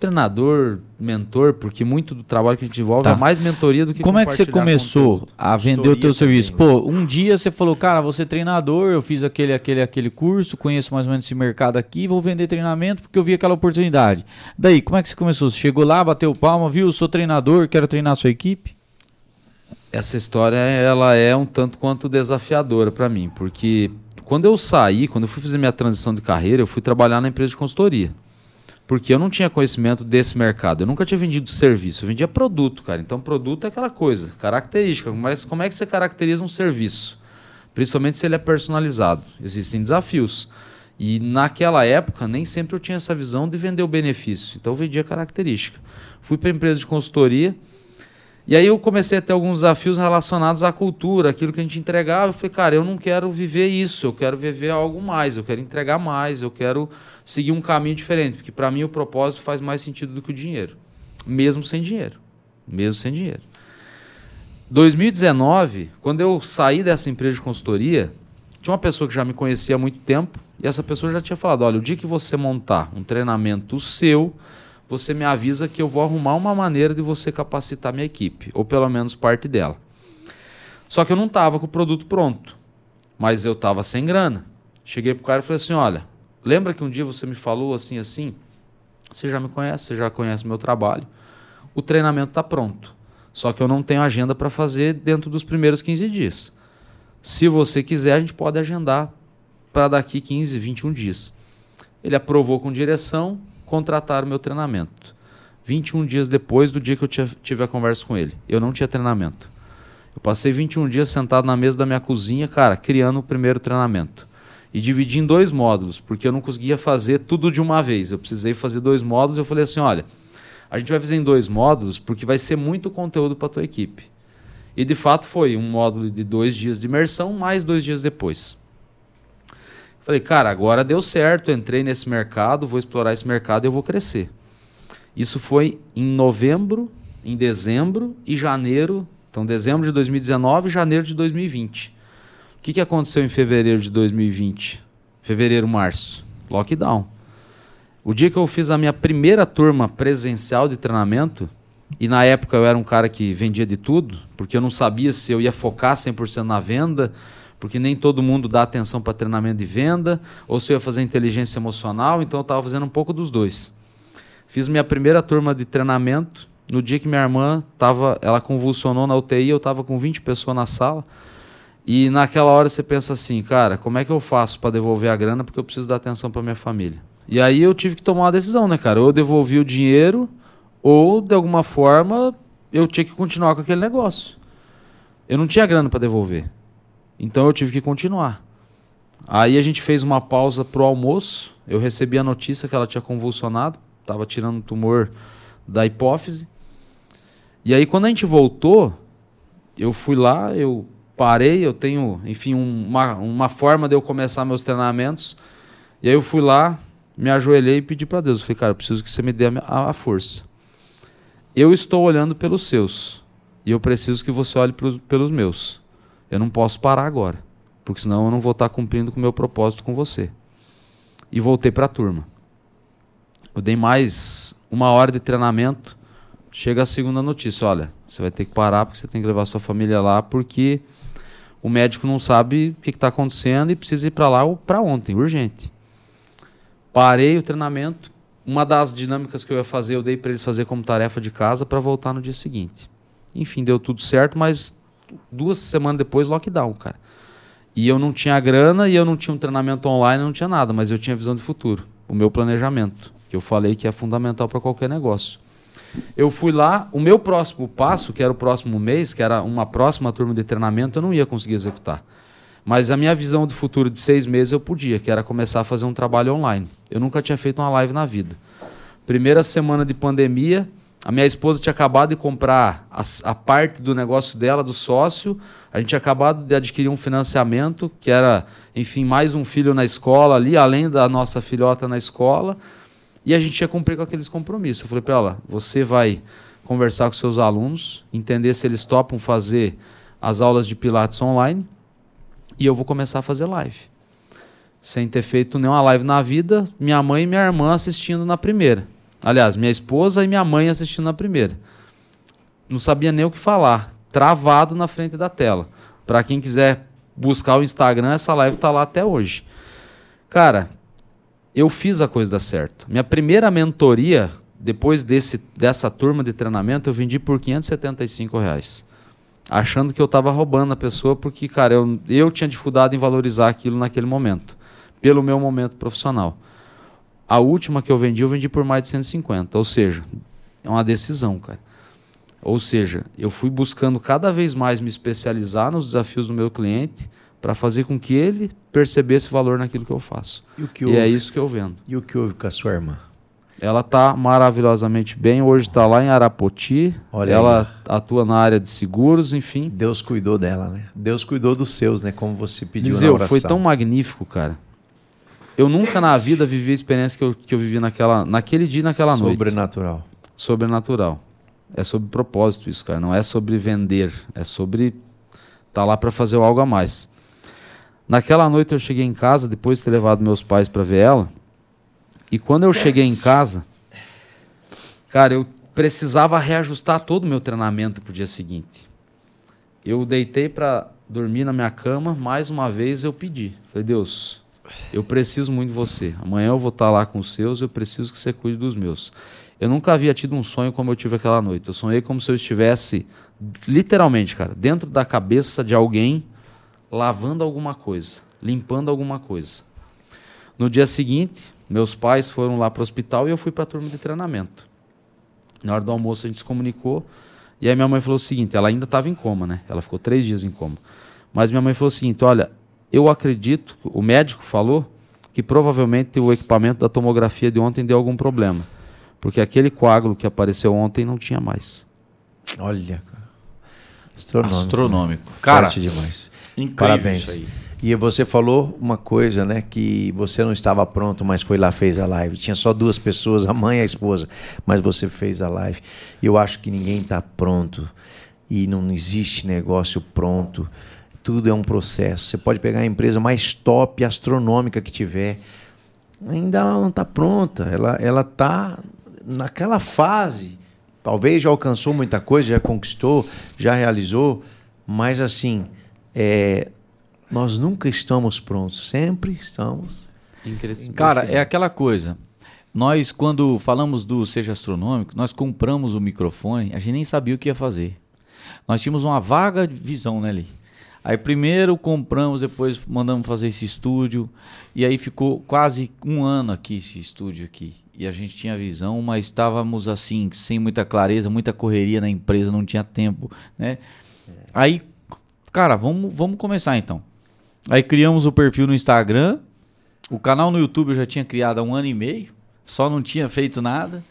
Treinador, mentor, porque muito do trabalho que a gente desenvolve tá. é mais mentoria do que Como é que você começou conteúdo. a vender o teu serviço? Pô, um dia você falou, cara, você treinador, eu fiz aquele, aquele, aquele curso, conheço mais ou menos esse mercado aqui, vou vender treinamento porque eu vi aquela oportunidade. Daí, como é que você começou? Você chegou lá, bateu palma, viu, sou treinador, quero treinar a sua equipe? Essa história, ela é um tanto quanto desafiadora para mim, porque quando eu saí, quando eu fui fazer minha transição de carreira, eu fui trabalhar na empresa de consultoria porque eu não tinha conhecimento desse mercado. Eu nunca tinha vendido serviço, eu vendia produto, cara. Então, produto é aquela coisa, característica. Mas como é que você caracteriza um serviço? Principalmente se ele é personalizado. Existem desafios. E naquela época, nem sempre eu tinha essa visão de vender o benefício. Então, eu vendia característica. Fui para a empresa de consultoria e aí eu comecei a ter alguns desafios relacionados à cultura, aquilo que a gente entregava. Eu falei, cara, eu não quero viver isso, eu quero viver algo mais, eu quero entregar mais, eu quero seguir um caminho diferente, porque para mim o propósito faz mais sentido do que o dinheiro, mesmo sem dinheiro, mesmo sem dinheiro. 2019, quando eu saí dessa empresa de consultoria, tinha uma pessoa que já me conhecia há muito tempo e essa pessoa já tinha falado: olha, o dia que você montar um treinamento seu, você me avisa que eu vou arrumar uma maneira de você capacitar minha equipe, ou pelo menos parte dela. Só que eu não estava com o produto pronto, mas eu estava sem grana. Cheguei pro cara e falei assim: olha, lembra que um dia você me falou assim, assim? Você já me conhece, você já conhece meu trabalho. O treinamento está pronto. Só que eu não tenho agenda para fazer dentro dos primeiros 15 dias. Se você quiser, a gente pode agendar para daqui 15, 21 dias. Ele aprovou com direção, contratar o meu treinamento. 21 dias depois do dia que eu tive a conversa com ele. Eu não tinha treinamento. Eu passei 21 dias sentado na mesa da minha cozinha, cara, criando o primeiro treinamento. E dividi em dois módulos, porque eu não conseguia fazer tudo de uma vez. Eu precisei fazer dois módulos. Eu falei assim: olha, a gente vai fazer em dois módulos porque vai ser muito conteúdo para a tua equipe. E de fato foi um módulo de dois dias de imersão, mais dois dias depois. Falei, cara, agora deu certo, entrei nesse mercado, vou explorar esse mercado e eu vou crescer. Isso foi em novembro, em dezembro e janeiro. Então, dezembro de 2019 e janeiro de 2020. O que, que aconteceu em fevereiro de 2020? Fevereiro, março. Lockdown. O dia que eu fiz a minha primeira turma presencial de treinamento, e na época eu era um cara que vendia de tudo, porque eu não sabia se eu ia focar 100% na venda, porque nem todo mundo dá atenção para treinamento de venda, ou se eu ia fazer inteligência emocional, então eu estava fazendo um pouco dos dois. Fiz minha primeira turma de treinamento no dia que minha irmã tava, ela convulsionou na UTI, eu estava com 20 pessoas na sala. E naquela hora você pensa assim, cara, como é que eu faço para devolver a grana porque eu preciso dar atenção para minha família? E aí eu tive que tomar uma decisão, né, cara? Ou eu devolvi o dinheiro ou de alguma forma eu tinha que continuar com aquele negócio. Eu não tinha grana para devolver. Então eu tive que continuar. Aí a gente fez uma pausa pro almoço. Eu recebi a notícia que ela tinha convulsionado, estava tirando um tumor da hipófise. E aí quando a gente voltou, eu fui lá, eu parei, eu tenho, enfim, uma, uma forma de eu começar meus treinamentos. E aí eu fui lá, me ajoelhei e pedi para Deus. Eu falei, cara, eu preciso que você me dê a, a força. Eu estou olhando pelos seus. E eu preciso que você olhe pelos, pelos meus. Eu não posso parar agora, porque senão eu não vou estar cumprindo com o meu propósito com você. E voltei para a turma. Eu dei mais uma hora de treinamento. Chega a segunda notícia: olha, você vai ter que parar porque você tem que levar sua família lá porque o médico não sabe o que está acontecendo e precisa ir para lá ou para ontem, urgente. Parei o treinamento. Uma das dinâmicas que eu ia fazer, eu dei para eles fazer como tarefa de casa para voltar no dia seguinte. Enfim, deu tudo certo, mas duas semanas depois, lockdown, cara. E eu não tinha grana e eu não tinha um treinamento online, não tinha nada, mas eu tinha visão de futuro, o meu planejamento, que eu falei que é fundamental para qualquer negócio. Eu fui lá, o meu próximo passo, que era o próximo mês, que era uma próxima turma de treinamento, eu não ia conseguir executar. Mas a minha visão de futuro de seis meses eu podia, que era começar a fazer um trabalho online. Eu nunca tinha feito uma live na vida. Primeira semana de pandemia, a minha esposa tinha acabado de comprar a, a, parte do negócio dela, do sócio. A gente tinha acabado de adquirir um financiamento, que era, enfim, mais um filho na escola ali, além da nossa filhota na escola. E a gente ia cumprir com aqueles compromissos. Eu falei para ela: você vai conversar com seus alunos, entender se eles topam fazer as aulas de Pilates online, e eu vou começar a fazer live. Sem ter feito nenhuma live na vida, minha mãe e minha irmã assistindo na primeira. Aliás, minha esposa e minha mãe assistindo na primeira. Não sabia nem o que falar, travado na frente da tela. Para quem quiser buscar o Instagram, essa live tá lá até hoje. Cara, eu fiz a coisa dar certo. Minha primeira mentoria, depois desse, dessa turma de treinamento, eu vendi por 575 reais. Achando que eu estava roubando a pessoa, porque, cara, eu, eu tinha dificuldade em valorizar aquilo naquele momento, pelo meu momento profissional. A última que eu vendi, eu vendi por mais de 150. Ou seja, é uma decisão, cara. Ou seja, eu fui buscando cada vez mais me especializar nos desafios do meu cliente para fazer com que ele percebesse valor naquilo que eu faço. E, e é isso que eu vendo. E o que houve com a sua irmã? Ela está maravilhosamente bem. Hoje está lá em Arapoti. Olha ela aí. atua na área de seguros, enfim. Deus cuidou dela, né? Deus cuidou dos seus, né? Como você pediu Dizeu, na oração. Foi tão magnífico, cara. Eu nunca na vida vivi a experiência que eu, que eu vivi naquela, naquele dia naquela noite. Sobrenatural. Sobrenatural. É sobre propósito isso, cara. Não é sobre vender. É sobre estar tá lá para fazer algo a mais. Naquela noite eu cheguei em casa, depois de ter levado meus pais para ver ela. E quando eu cheguei em casa, cara, eu precisava reajustar todo o meu treinamento para o dia seguinte. Eu deitei para dormir na minha cama, mais uma vez eu pedi. Falei, Deus, eu preciso muito de você. Amanhã eu vou estar lá com os seus, eu preciso que você cuide dos meus. Eu nunca havia tido um sonho como eu tive aquela noite. Eu sonhei como se eu estivesse, literalmente, cara, dentro da cabeça de alguém, lavando alguma coisa, limpando alguma coisa. No dia seguinte, meus pais foram lá para o hospital e eu fui para a turma de treinamento. Na hora do almoço a gente se comunicou e aí minha mãe falou o seguinte: ela ainda estava em coma, né? Ela ficou três dias em coma. Mas minha mãe falou o seguinte: olha, eu acredito, o médico falou que provavelmente o equipamento da tomografia de ontem deu algum problema. Porque aquele coágulo que apareceu ontem não tinha mais. Olha, astronômico. Astronômico. Cara, Forte demais. Incrível Parabéns. Isso aí. E você falou uma coisa, né? Que você não estava pronto, mas foi lá fez a live. Tinha só duas pessoas, a mãe e a esposa, mas você fez a live. E eu acho que ninguém está pronto e não existe negócio pronto. Tudo é um processo. Você pode pegar a empresa mais top, astronômica que tiver, ainda ela não está pronta. Ela ela está naquela fase. Talvez já alcançou muita coisa, já conquistou, já realizou, mas assim, é, nós nunca estamos prontos. Sempre estamos em crescimento. Cara, é aquela coisa. Nós, quando falamos do Seja Astronômico, nós compramos o microfone, a gente nem sabia o que ia fazer. Nós tínhamos uma vaga visão, né, ali. Aí primeiro compramos, depois mandamos fazer esse estúdio. E aí ficou quase um ano aqui, esse estúdio aqui. E a gente tinha visão, mas estávamos assim, sem muita clareza, muita correria na empresa, não tinha tempo, né? É. Aí, cara, vamos, vamos começar então. Aí criamos o perfil no Instagram. O canal no YouTube eu já tinha criado há um ano e meio. Só não tinha feito nada.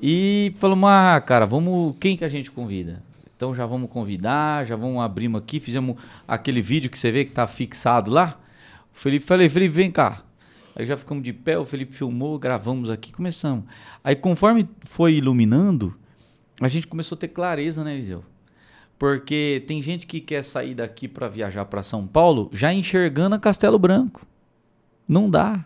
E falamos, ah, cara, vamos. Quem que a gente convida? Então já vamos convidar, já vamos abrir aqui, fizemos aquele vídeo que você vê que está fixado lá. O Felipe falei, Felipe, vem cá. Aí já ficamos de pé, o Felipe filmou, gravamos aqui, começamos. Aí conforme foi iluminando, a gente começou a ter clareza, né, Eliseu? Porque tem gente que quer sair daqui para viajar para São Paulo já enxergando a Castelo Branco. Não dá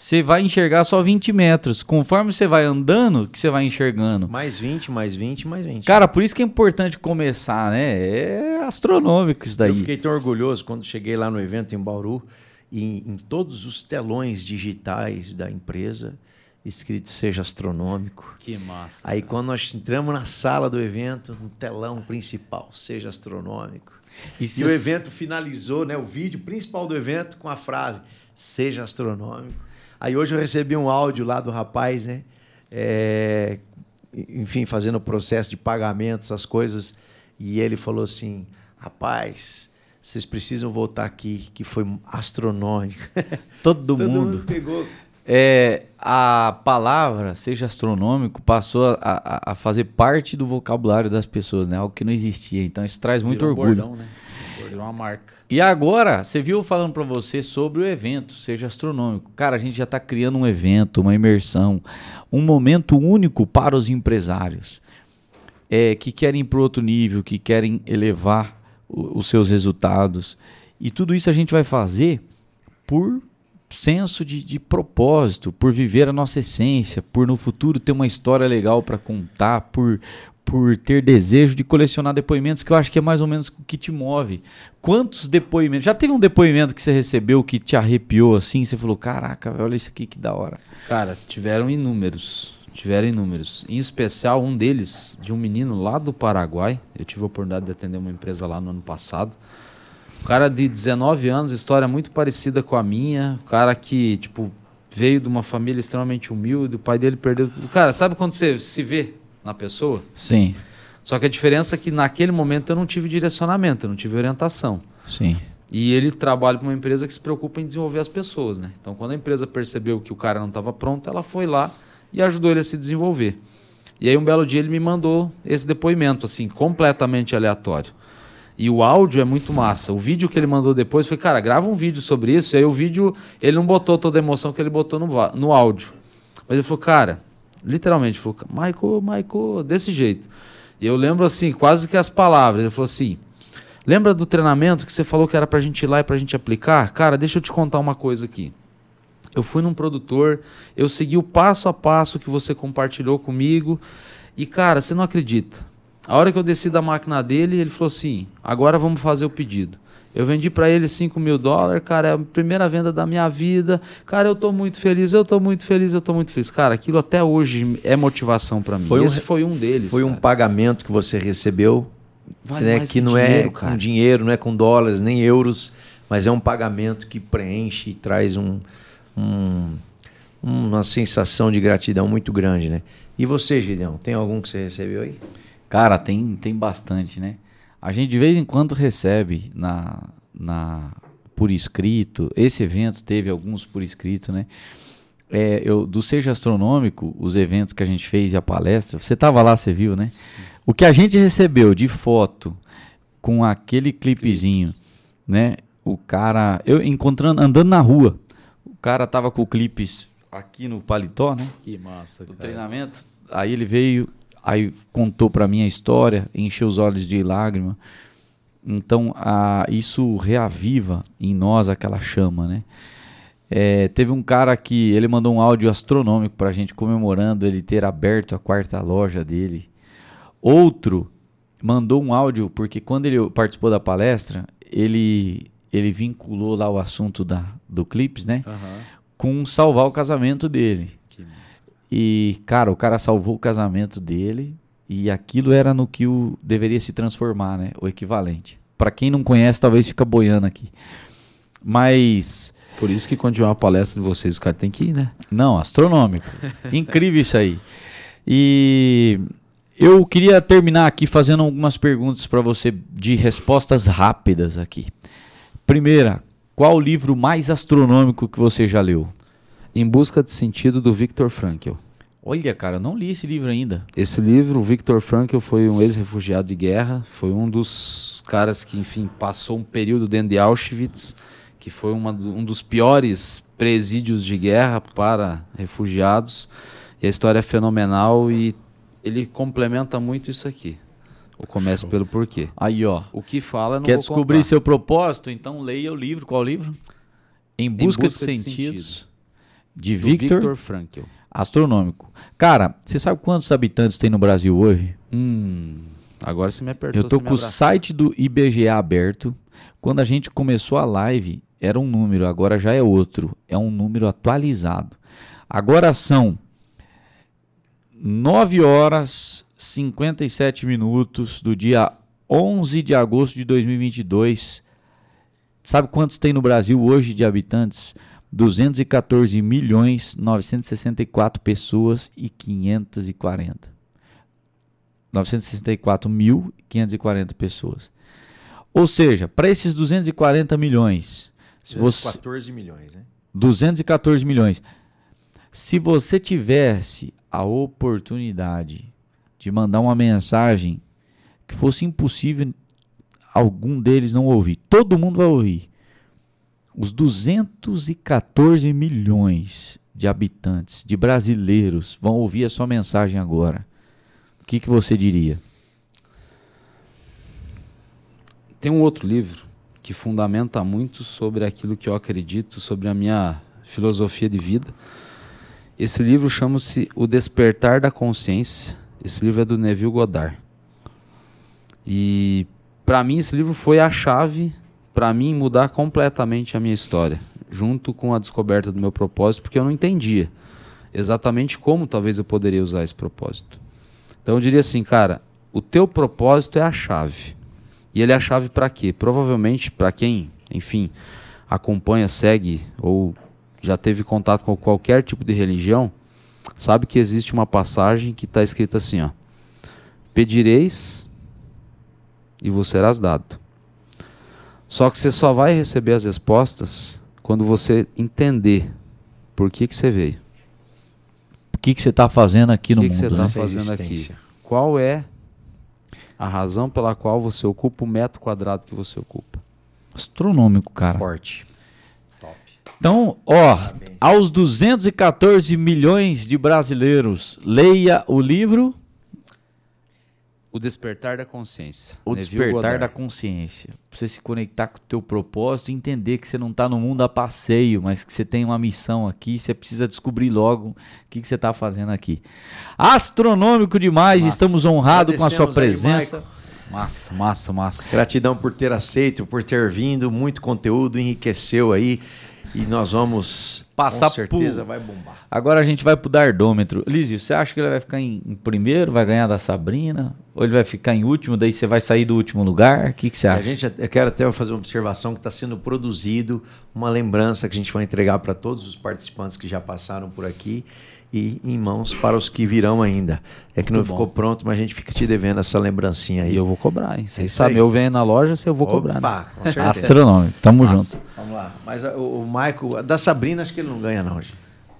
você vai enxergar só 20 metros. Conforme você vai andando, que você vai enxergando. Mais 20, mais 20, mais 20. Cara, por isso que é importante começar, né? É astronômico isso daí. Eu fiquei tão orgulhoso quando cheguei lá no evento em Bauru e em todos os telões digitais da empresa escrito seja astronômico. Que massa. Aí cara. quando nós entramos na sala do evento, no telão principal, seja astronômico. E, e o evento finalizou, né, o vídeo principal do evento com a frase seja astronômico. Aí hoje eu recebi um áudio lá do rapaz, né? É, enfim, fazendo o processo de pagamento, essas coisas. E ele falou assim: rapaz, vocês precisam voltar aqui, que foi astronômico. Todo, Todo mundo. mundo pegou É, a palavra, seja astronômico, passou a, a, a, fazer parte do vocabulário das pessoas, né? Algo que não existia. Então isso traz muito Virou orgulho. Bordão, né? Virou uma marca. E agora, você viu falando para você sobre o evento, seja astronômico. Cara, a gente já está criando um evento, uma imersão, um momento único para os empresários é, que querem ir para outro nível, que querem elevar o, os seus resultados. E tudo isso a gente vai fazer por senso de, de, propósito, por viver a nossa essência, por no futuro ter uma história legal para contar, por, por ter desejo de colecionar depoimentos, que eu acho que é mais ou menos o que te move. Quantos depoimentos? Já teve um depoimento que você recebeu que te arrepiou assim? Você falou: Caraca, olha isso aqui que da hora. Cara, tiveram inúmeros. Tiveram inúmeros. Em especial, um deles, de um menino lá do Paraguai. Eu tive a oportunidade de atender uma empresa lá no ano passado. Um cara de 19 anos, história muito parecida com a minha. Um cara que, tipo, veio de uma família extremamente humilde. O pai dele perdeu. Cara, sabe quando você se vê na pessoa? Sim. Só que a diferença é que naquele momento eu não tive direcionamento, eu não tive orientação. Sim. E ele trabalha para uma empresa que se preocupa em desenvolver as pessoas, né? Então, quando a empresa percebeu que o cara não estava pronto, ela foi lá e ajudou ele a se desenvolver. E aí um belo dia ele me mandou esse depoimento, assim, completamente aleatório. E o áudio é muito massa. O vídeo que ele mandou depois foi, cara, grava um vídeo sobre isso. E aí o vídeo, ele não botou toda a emoção que ele botou no, no áudio. Mas ele falou, cara, literalmente, falou, Michael, Michael, desse jeito. E eu lembro assim, quase que as palavras. Ele falou assim: lembra do treinamento que você falou que era pra gente ir lá e pra gente aplicar? Cara, deixa eu te contar uma coisa aqui. Eu fui num produtor, eu segui o passo a passo que você compartilhou comigo. E, cara, você não acredita. A hora que eu desci da máquina dele, ele falou assim: agora vamos fazer o pedido. Eu vendi para ele 5 mil dólares, cara, é a primeira venda da minha vida. Cara, eu tô muito feliz, eu tô muito feliz, eu tô muito feliz. Cara, aquilo até hoje é motivação para mim. Foi Esse um, foi um deles. Foi cara. um pagamento que você recebeu, vale né, que, que, não é dinheiro, é cara. com dinheiro, não é com dólares, nem euros, mas é um pagamento que preenche e traz um, um, uma sensação de gratidão muito grande, né? E você, Gideão, tem algum que você recebeu aí? Cara, tem, tem bastante, né? A gente de vez em quando recebe na, na por escrito. Esse evento teve alguns por escrito, né? É, eu, do Seja Astronômico, os eventos que a gente fez e a palestra, você estava lá, você viu, né? Sim. O que a gente recebeu de foto com aquele clipezinho, Clips. né? O cara, eu encontrando, andando na rua, cara tava com o clipes aqui no paletó, né? Que massa, Do treinamento. Aí ele veio, aí contou para mim a história, encheu os olhos de lágrima. Então, a, isso reaviva em nós aquela chama, né? É, teve um cara que ele mandou um áudio astronômico para a gente comemorando ele ter aberto a quarta loja dele. Outro mandou um áudio porque quando ele participou da palestra, ele ele vinculou lá o assunto da, do Clips, né? Uhum. Com salvar o casamento dele. E, cara, o cara salvou o casamento dele e aquilo era no que o deveria se transformar, né? O equivalente. Para quem não conhece, talvez fica boiando aqui. Mas. Por isso que quando tiver uma palestra de vocês, o cara tem que ir, né? Não, astronômico. Incrível isso aí. E eu queria terminar aqui fazendo algumas perguntas para você de respostas rápidas aqui. Primeira, qual o livro mais astronômico que você já leu? Em Busca de Sentido, do Viktor Frankl. Olha, cara, eu não li esse livro ainda. Esse livro, o Viktor Frankl foi um ex-refugiado de guerra, foi um dos caras que, enfim, passou um período dentro de Auschwitz, que foi uma, um dos piores presídios de guerra para refugiados. E a história é fenomenal e ele complementa muito isso aqui. O comece pelo porquê. Aí, ó. O que fala não Quer descobrir contar. seu propósito? Então leia o livro. Qual livro? Em Busca, em busca de, de, Sentidos. Sentido. De Victor, Victor Frankl. Astronômico. Cara, você sabe quantos habitantes tem no Brasil hoje? Hum, agora você me apertou. Eu tô com o site do IBGE aberto. Quando a gente começou a live, era um número, agora já é outro. É um número atualizado. Agora são 9 horas 57 minutos do dia 11 de agosto de 2022. Sabe quantos tem no Brasil hoje de habitantes? 214 milhões 964 pessoas e 540. 964 mil 540 pessoas. Ou seja, para esses 240 milhões, 214 você... milhões, né? 214 milhões. Se você tivesse a oportunidade de mandar uma mensagem que fosse impossível algum deles não ouvir, todo mundo vai ouvir. Os 214 milhões de habitantes, de brasileiros, vão ouvir a sua mensagem agora. O que, que você diria? Tem um outro livro que fundamenta muito sobre aquilo que eu acredito, sobre a minha filosofia de vida. Esse livro chama-se O Despertar da Consciência. Esse livro é do Neville Goddard. E para mim esse livro foi a chave para mim mudar completamente a minha história, junto com a descoberta do meu propósito, porque eu não entendia exatamente como talvez eu poderia usar esse propósito. Então eu diria assim, cara, o teu propósito é a chave. E ele é a chave para quê? Provavelmente para quem, enfim, acompanha, segue ou já teve contato com qualquer tipo de religião, sabe que existe uma passagem que está escrita assim: ó, Pedireis e vos serás dado. Só que você só vai receber as respostas quando você entender por que, que você veio. O que, que você está fazendo aqui no que que mundo? você né? está fazendo aqui? Qual é a razão pela qual você ocupa o metro quadrado que você ocupa? Astronômico, cara. Forte. Então, ó, aos 214 milhões de brasileiros, leia o livro O despertar da consciência. O Neville Despertar Goddard. da Consciência. Pra você se conectar com o teu propósito e entender que você não tá no mundo a passeio, mas que você tem uma missão aqui, você precisa descobrir logo o que, que você tá fazendo aqui. Astronômico demais, Massa. estamos honrados com a sua Agradecemos aí, presença. Massa, massa, massa. Gratidão por ter aceito, por ter vindo, muito conteúdo, enriqueceu aí. E nós vamos Passar com certeza por- vai bombar. Agora a gente vai pro dardômetro. Lísio, você acha que ele vai ficar em, em primeiro, vai ganhar da Sabrina? Ou ele vai ficar em último, daí você vai sair do último lugar? O que, que você A acha? gente, eu quero até fazer uma observação que está sendo produzido, uma lembrança que a gente vai entregar para todos os participantes que já passaram por aqui e em mãos para os que virão ainda. É que não Muito bom. ficou pronto, mas a gente fica te devendo essa lembrancinha aí. E eu vou cobrar, hein? É Vocês isso sabem, eu venho na loja, se eu vou cobrar. né? Opa, com certeza. Astronômico, tamo Massa. junto. Vamos lá. Mas o, o Michael, a da Sabrina, acho que ele não ganha, não, gente.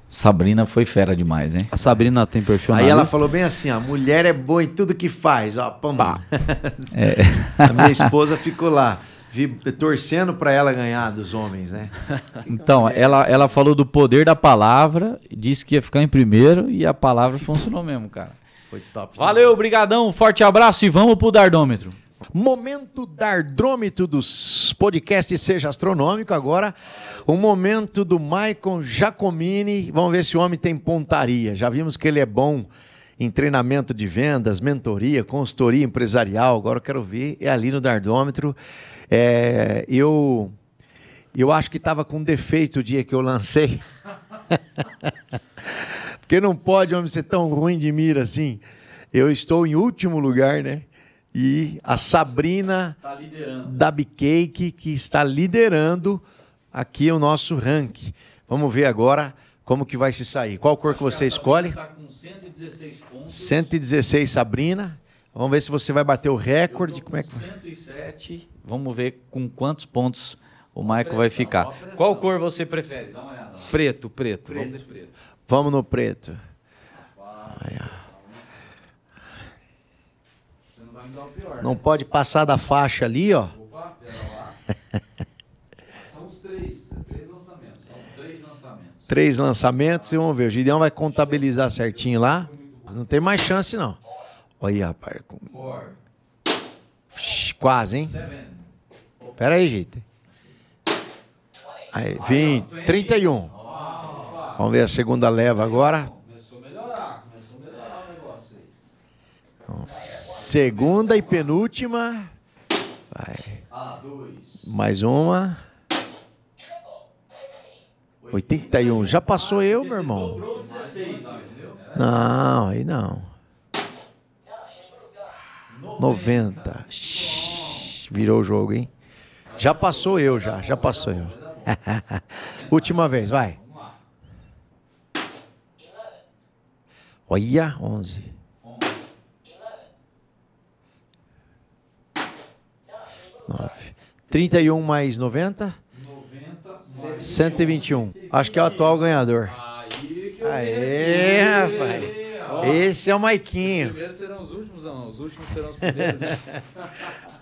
Sabrina foi fera demais, hein? A Sabrina tem perfil Aí ela falou bem assim: a mulher é boa em tudo que faz. Ó, pum. É. A minha esposa ficou lá, vi- torcendo para ela ganhar dos homens, né? Então, ela, ela falou do poder da palavra, disse que ia ficar em primeiro e a palavra funcionou mesmo, cara. Foi top. Valeu, brigadão, forte abraço e vamos pro dardômetro. Momento dardrômetro dos podcasts Seja Astronômico. Agora, o momento do Maicon Giacomini. Vamos ver se o homem tem pontaria. Já vimos que ele é bom em treinamento de vendas, mentoria, consultoria empresarial. Agora eu quero ver, é ali no dardômetro. É, eu, eu acho que estava com defeito o dia que eu lancei. Porque não pode homem ser tão ruim de mira assim. Eu estou em último lugar, né? E a Sabrina Tá da Bcake que está liderando aqui o nosso ranking. Vamos ver agora como que vai se sair. Qual cor que você escolhe? Tá com 116 pontos. 116 Sabrina. Vamos ver se você vai bater o recorde. Como é que 107. Vamos ver com quantos pontos o Michael vai ficar. Qual cor você prefere? Dá uma olhada. Preto, preto. Vamos de preto. Vamos no preto. Ó. Você não vai me dar o pior. Não pode passar da faixa ali, ó. Opa, pera lá. São os três. Três lançamentos. São três lançamentos. Três lançamentos e vamos ver. O Gideão vai contabilizar certinho lá. Não tem mais chance, não. Olha aí, rapaz. Quase, hein? seven, Pera aí, gente. Aí, 20, 31. Vamos ver a segunda leva agora. Começou a melhorar. Começou a melhorar o negócio aí. Segunda e penúltima. Vai. Mais uma. 81. Já passou eu, meu irmão. Dobrou 16, entendeu? Não, aí não. 90. Shhh, Virou o jogo, hein? Já passou eu, já. Já passou eu. Última vez, vai. Olha, 11. Nove. 31 mais 90? 121. Acho que é o atual ganhador. Aê, rapaz. Esse é o Maiquinho. Os primeiros serão os últimos, não. Os últimos serão os primeiros. Né?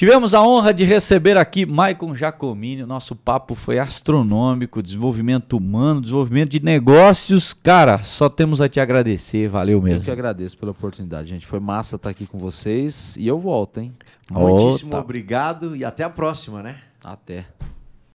Tivemos a honra de receber aqui Maicon Jacomini. Nosso papo foi astronômico, desenvolvimento humano, desenvolvimento de negócios. Cara, só temos a te agradecer. Valeu mesmo. Eu que agradeço pela oportunidade, gente. Foi massa estar aqui com vocês e eu volto, hein? Muitíssimo obrigado e até a próxima, né? Até.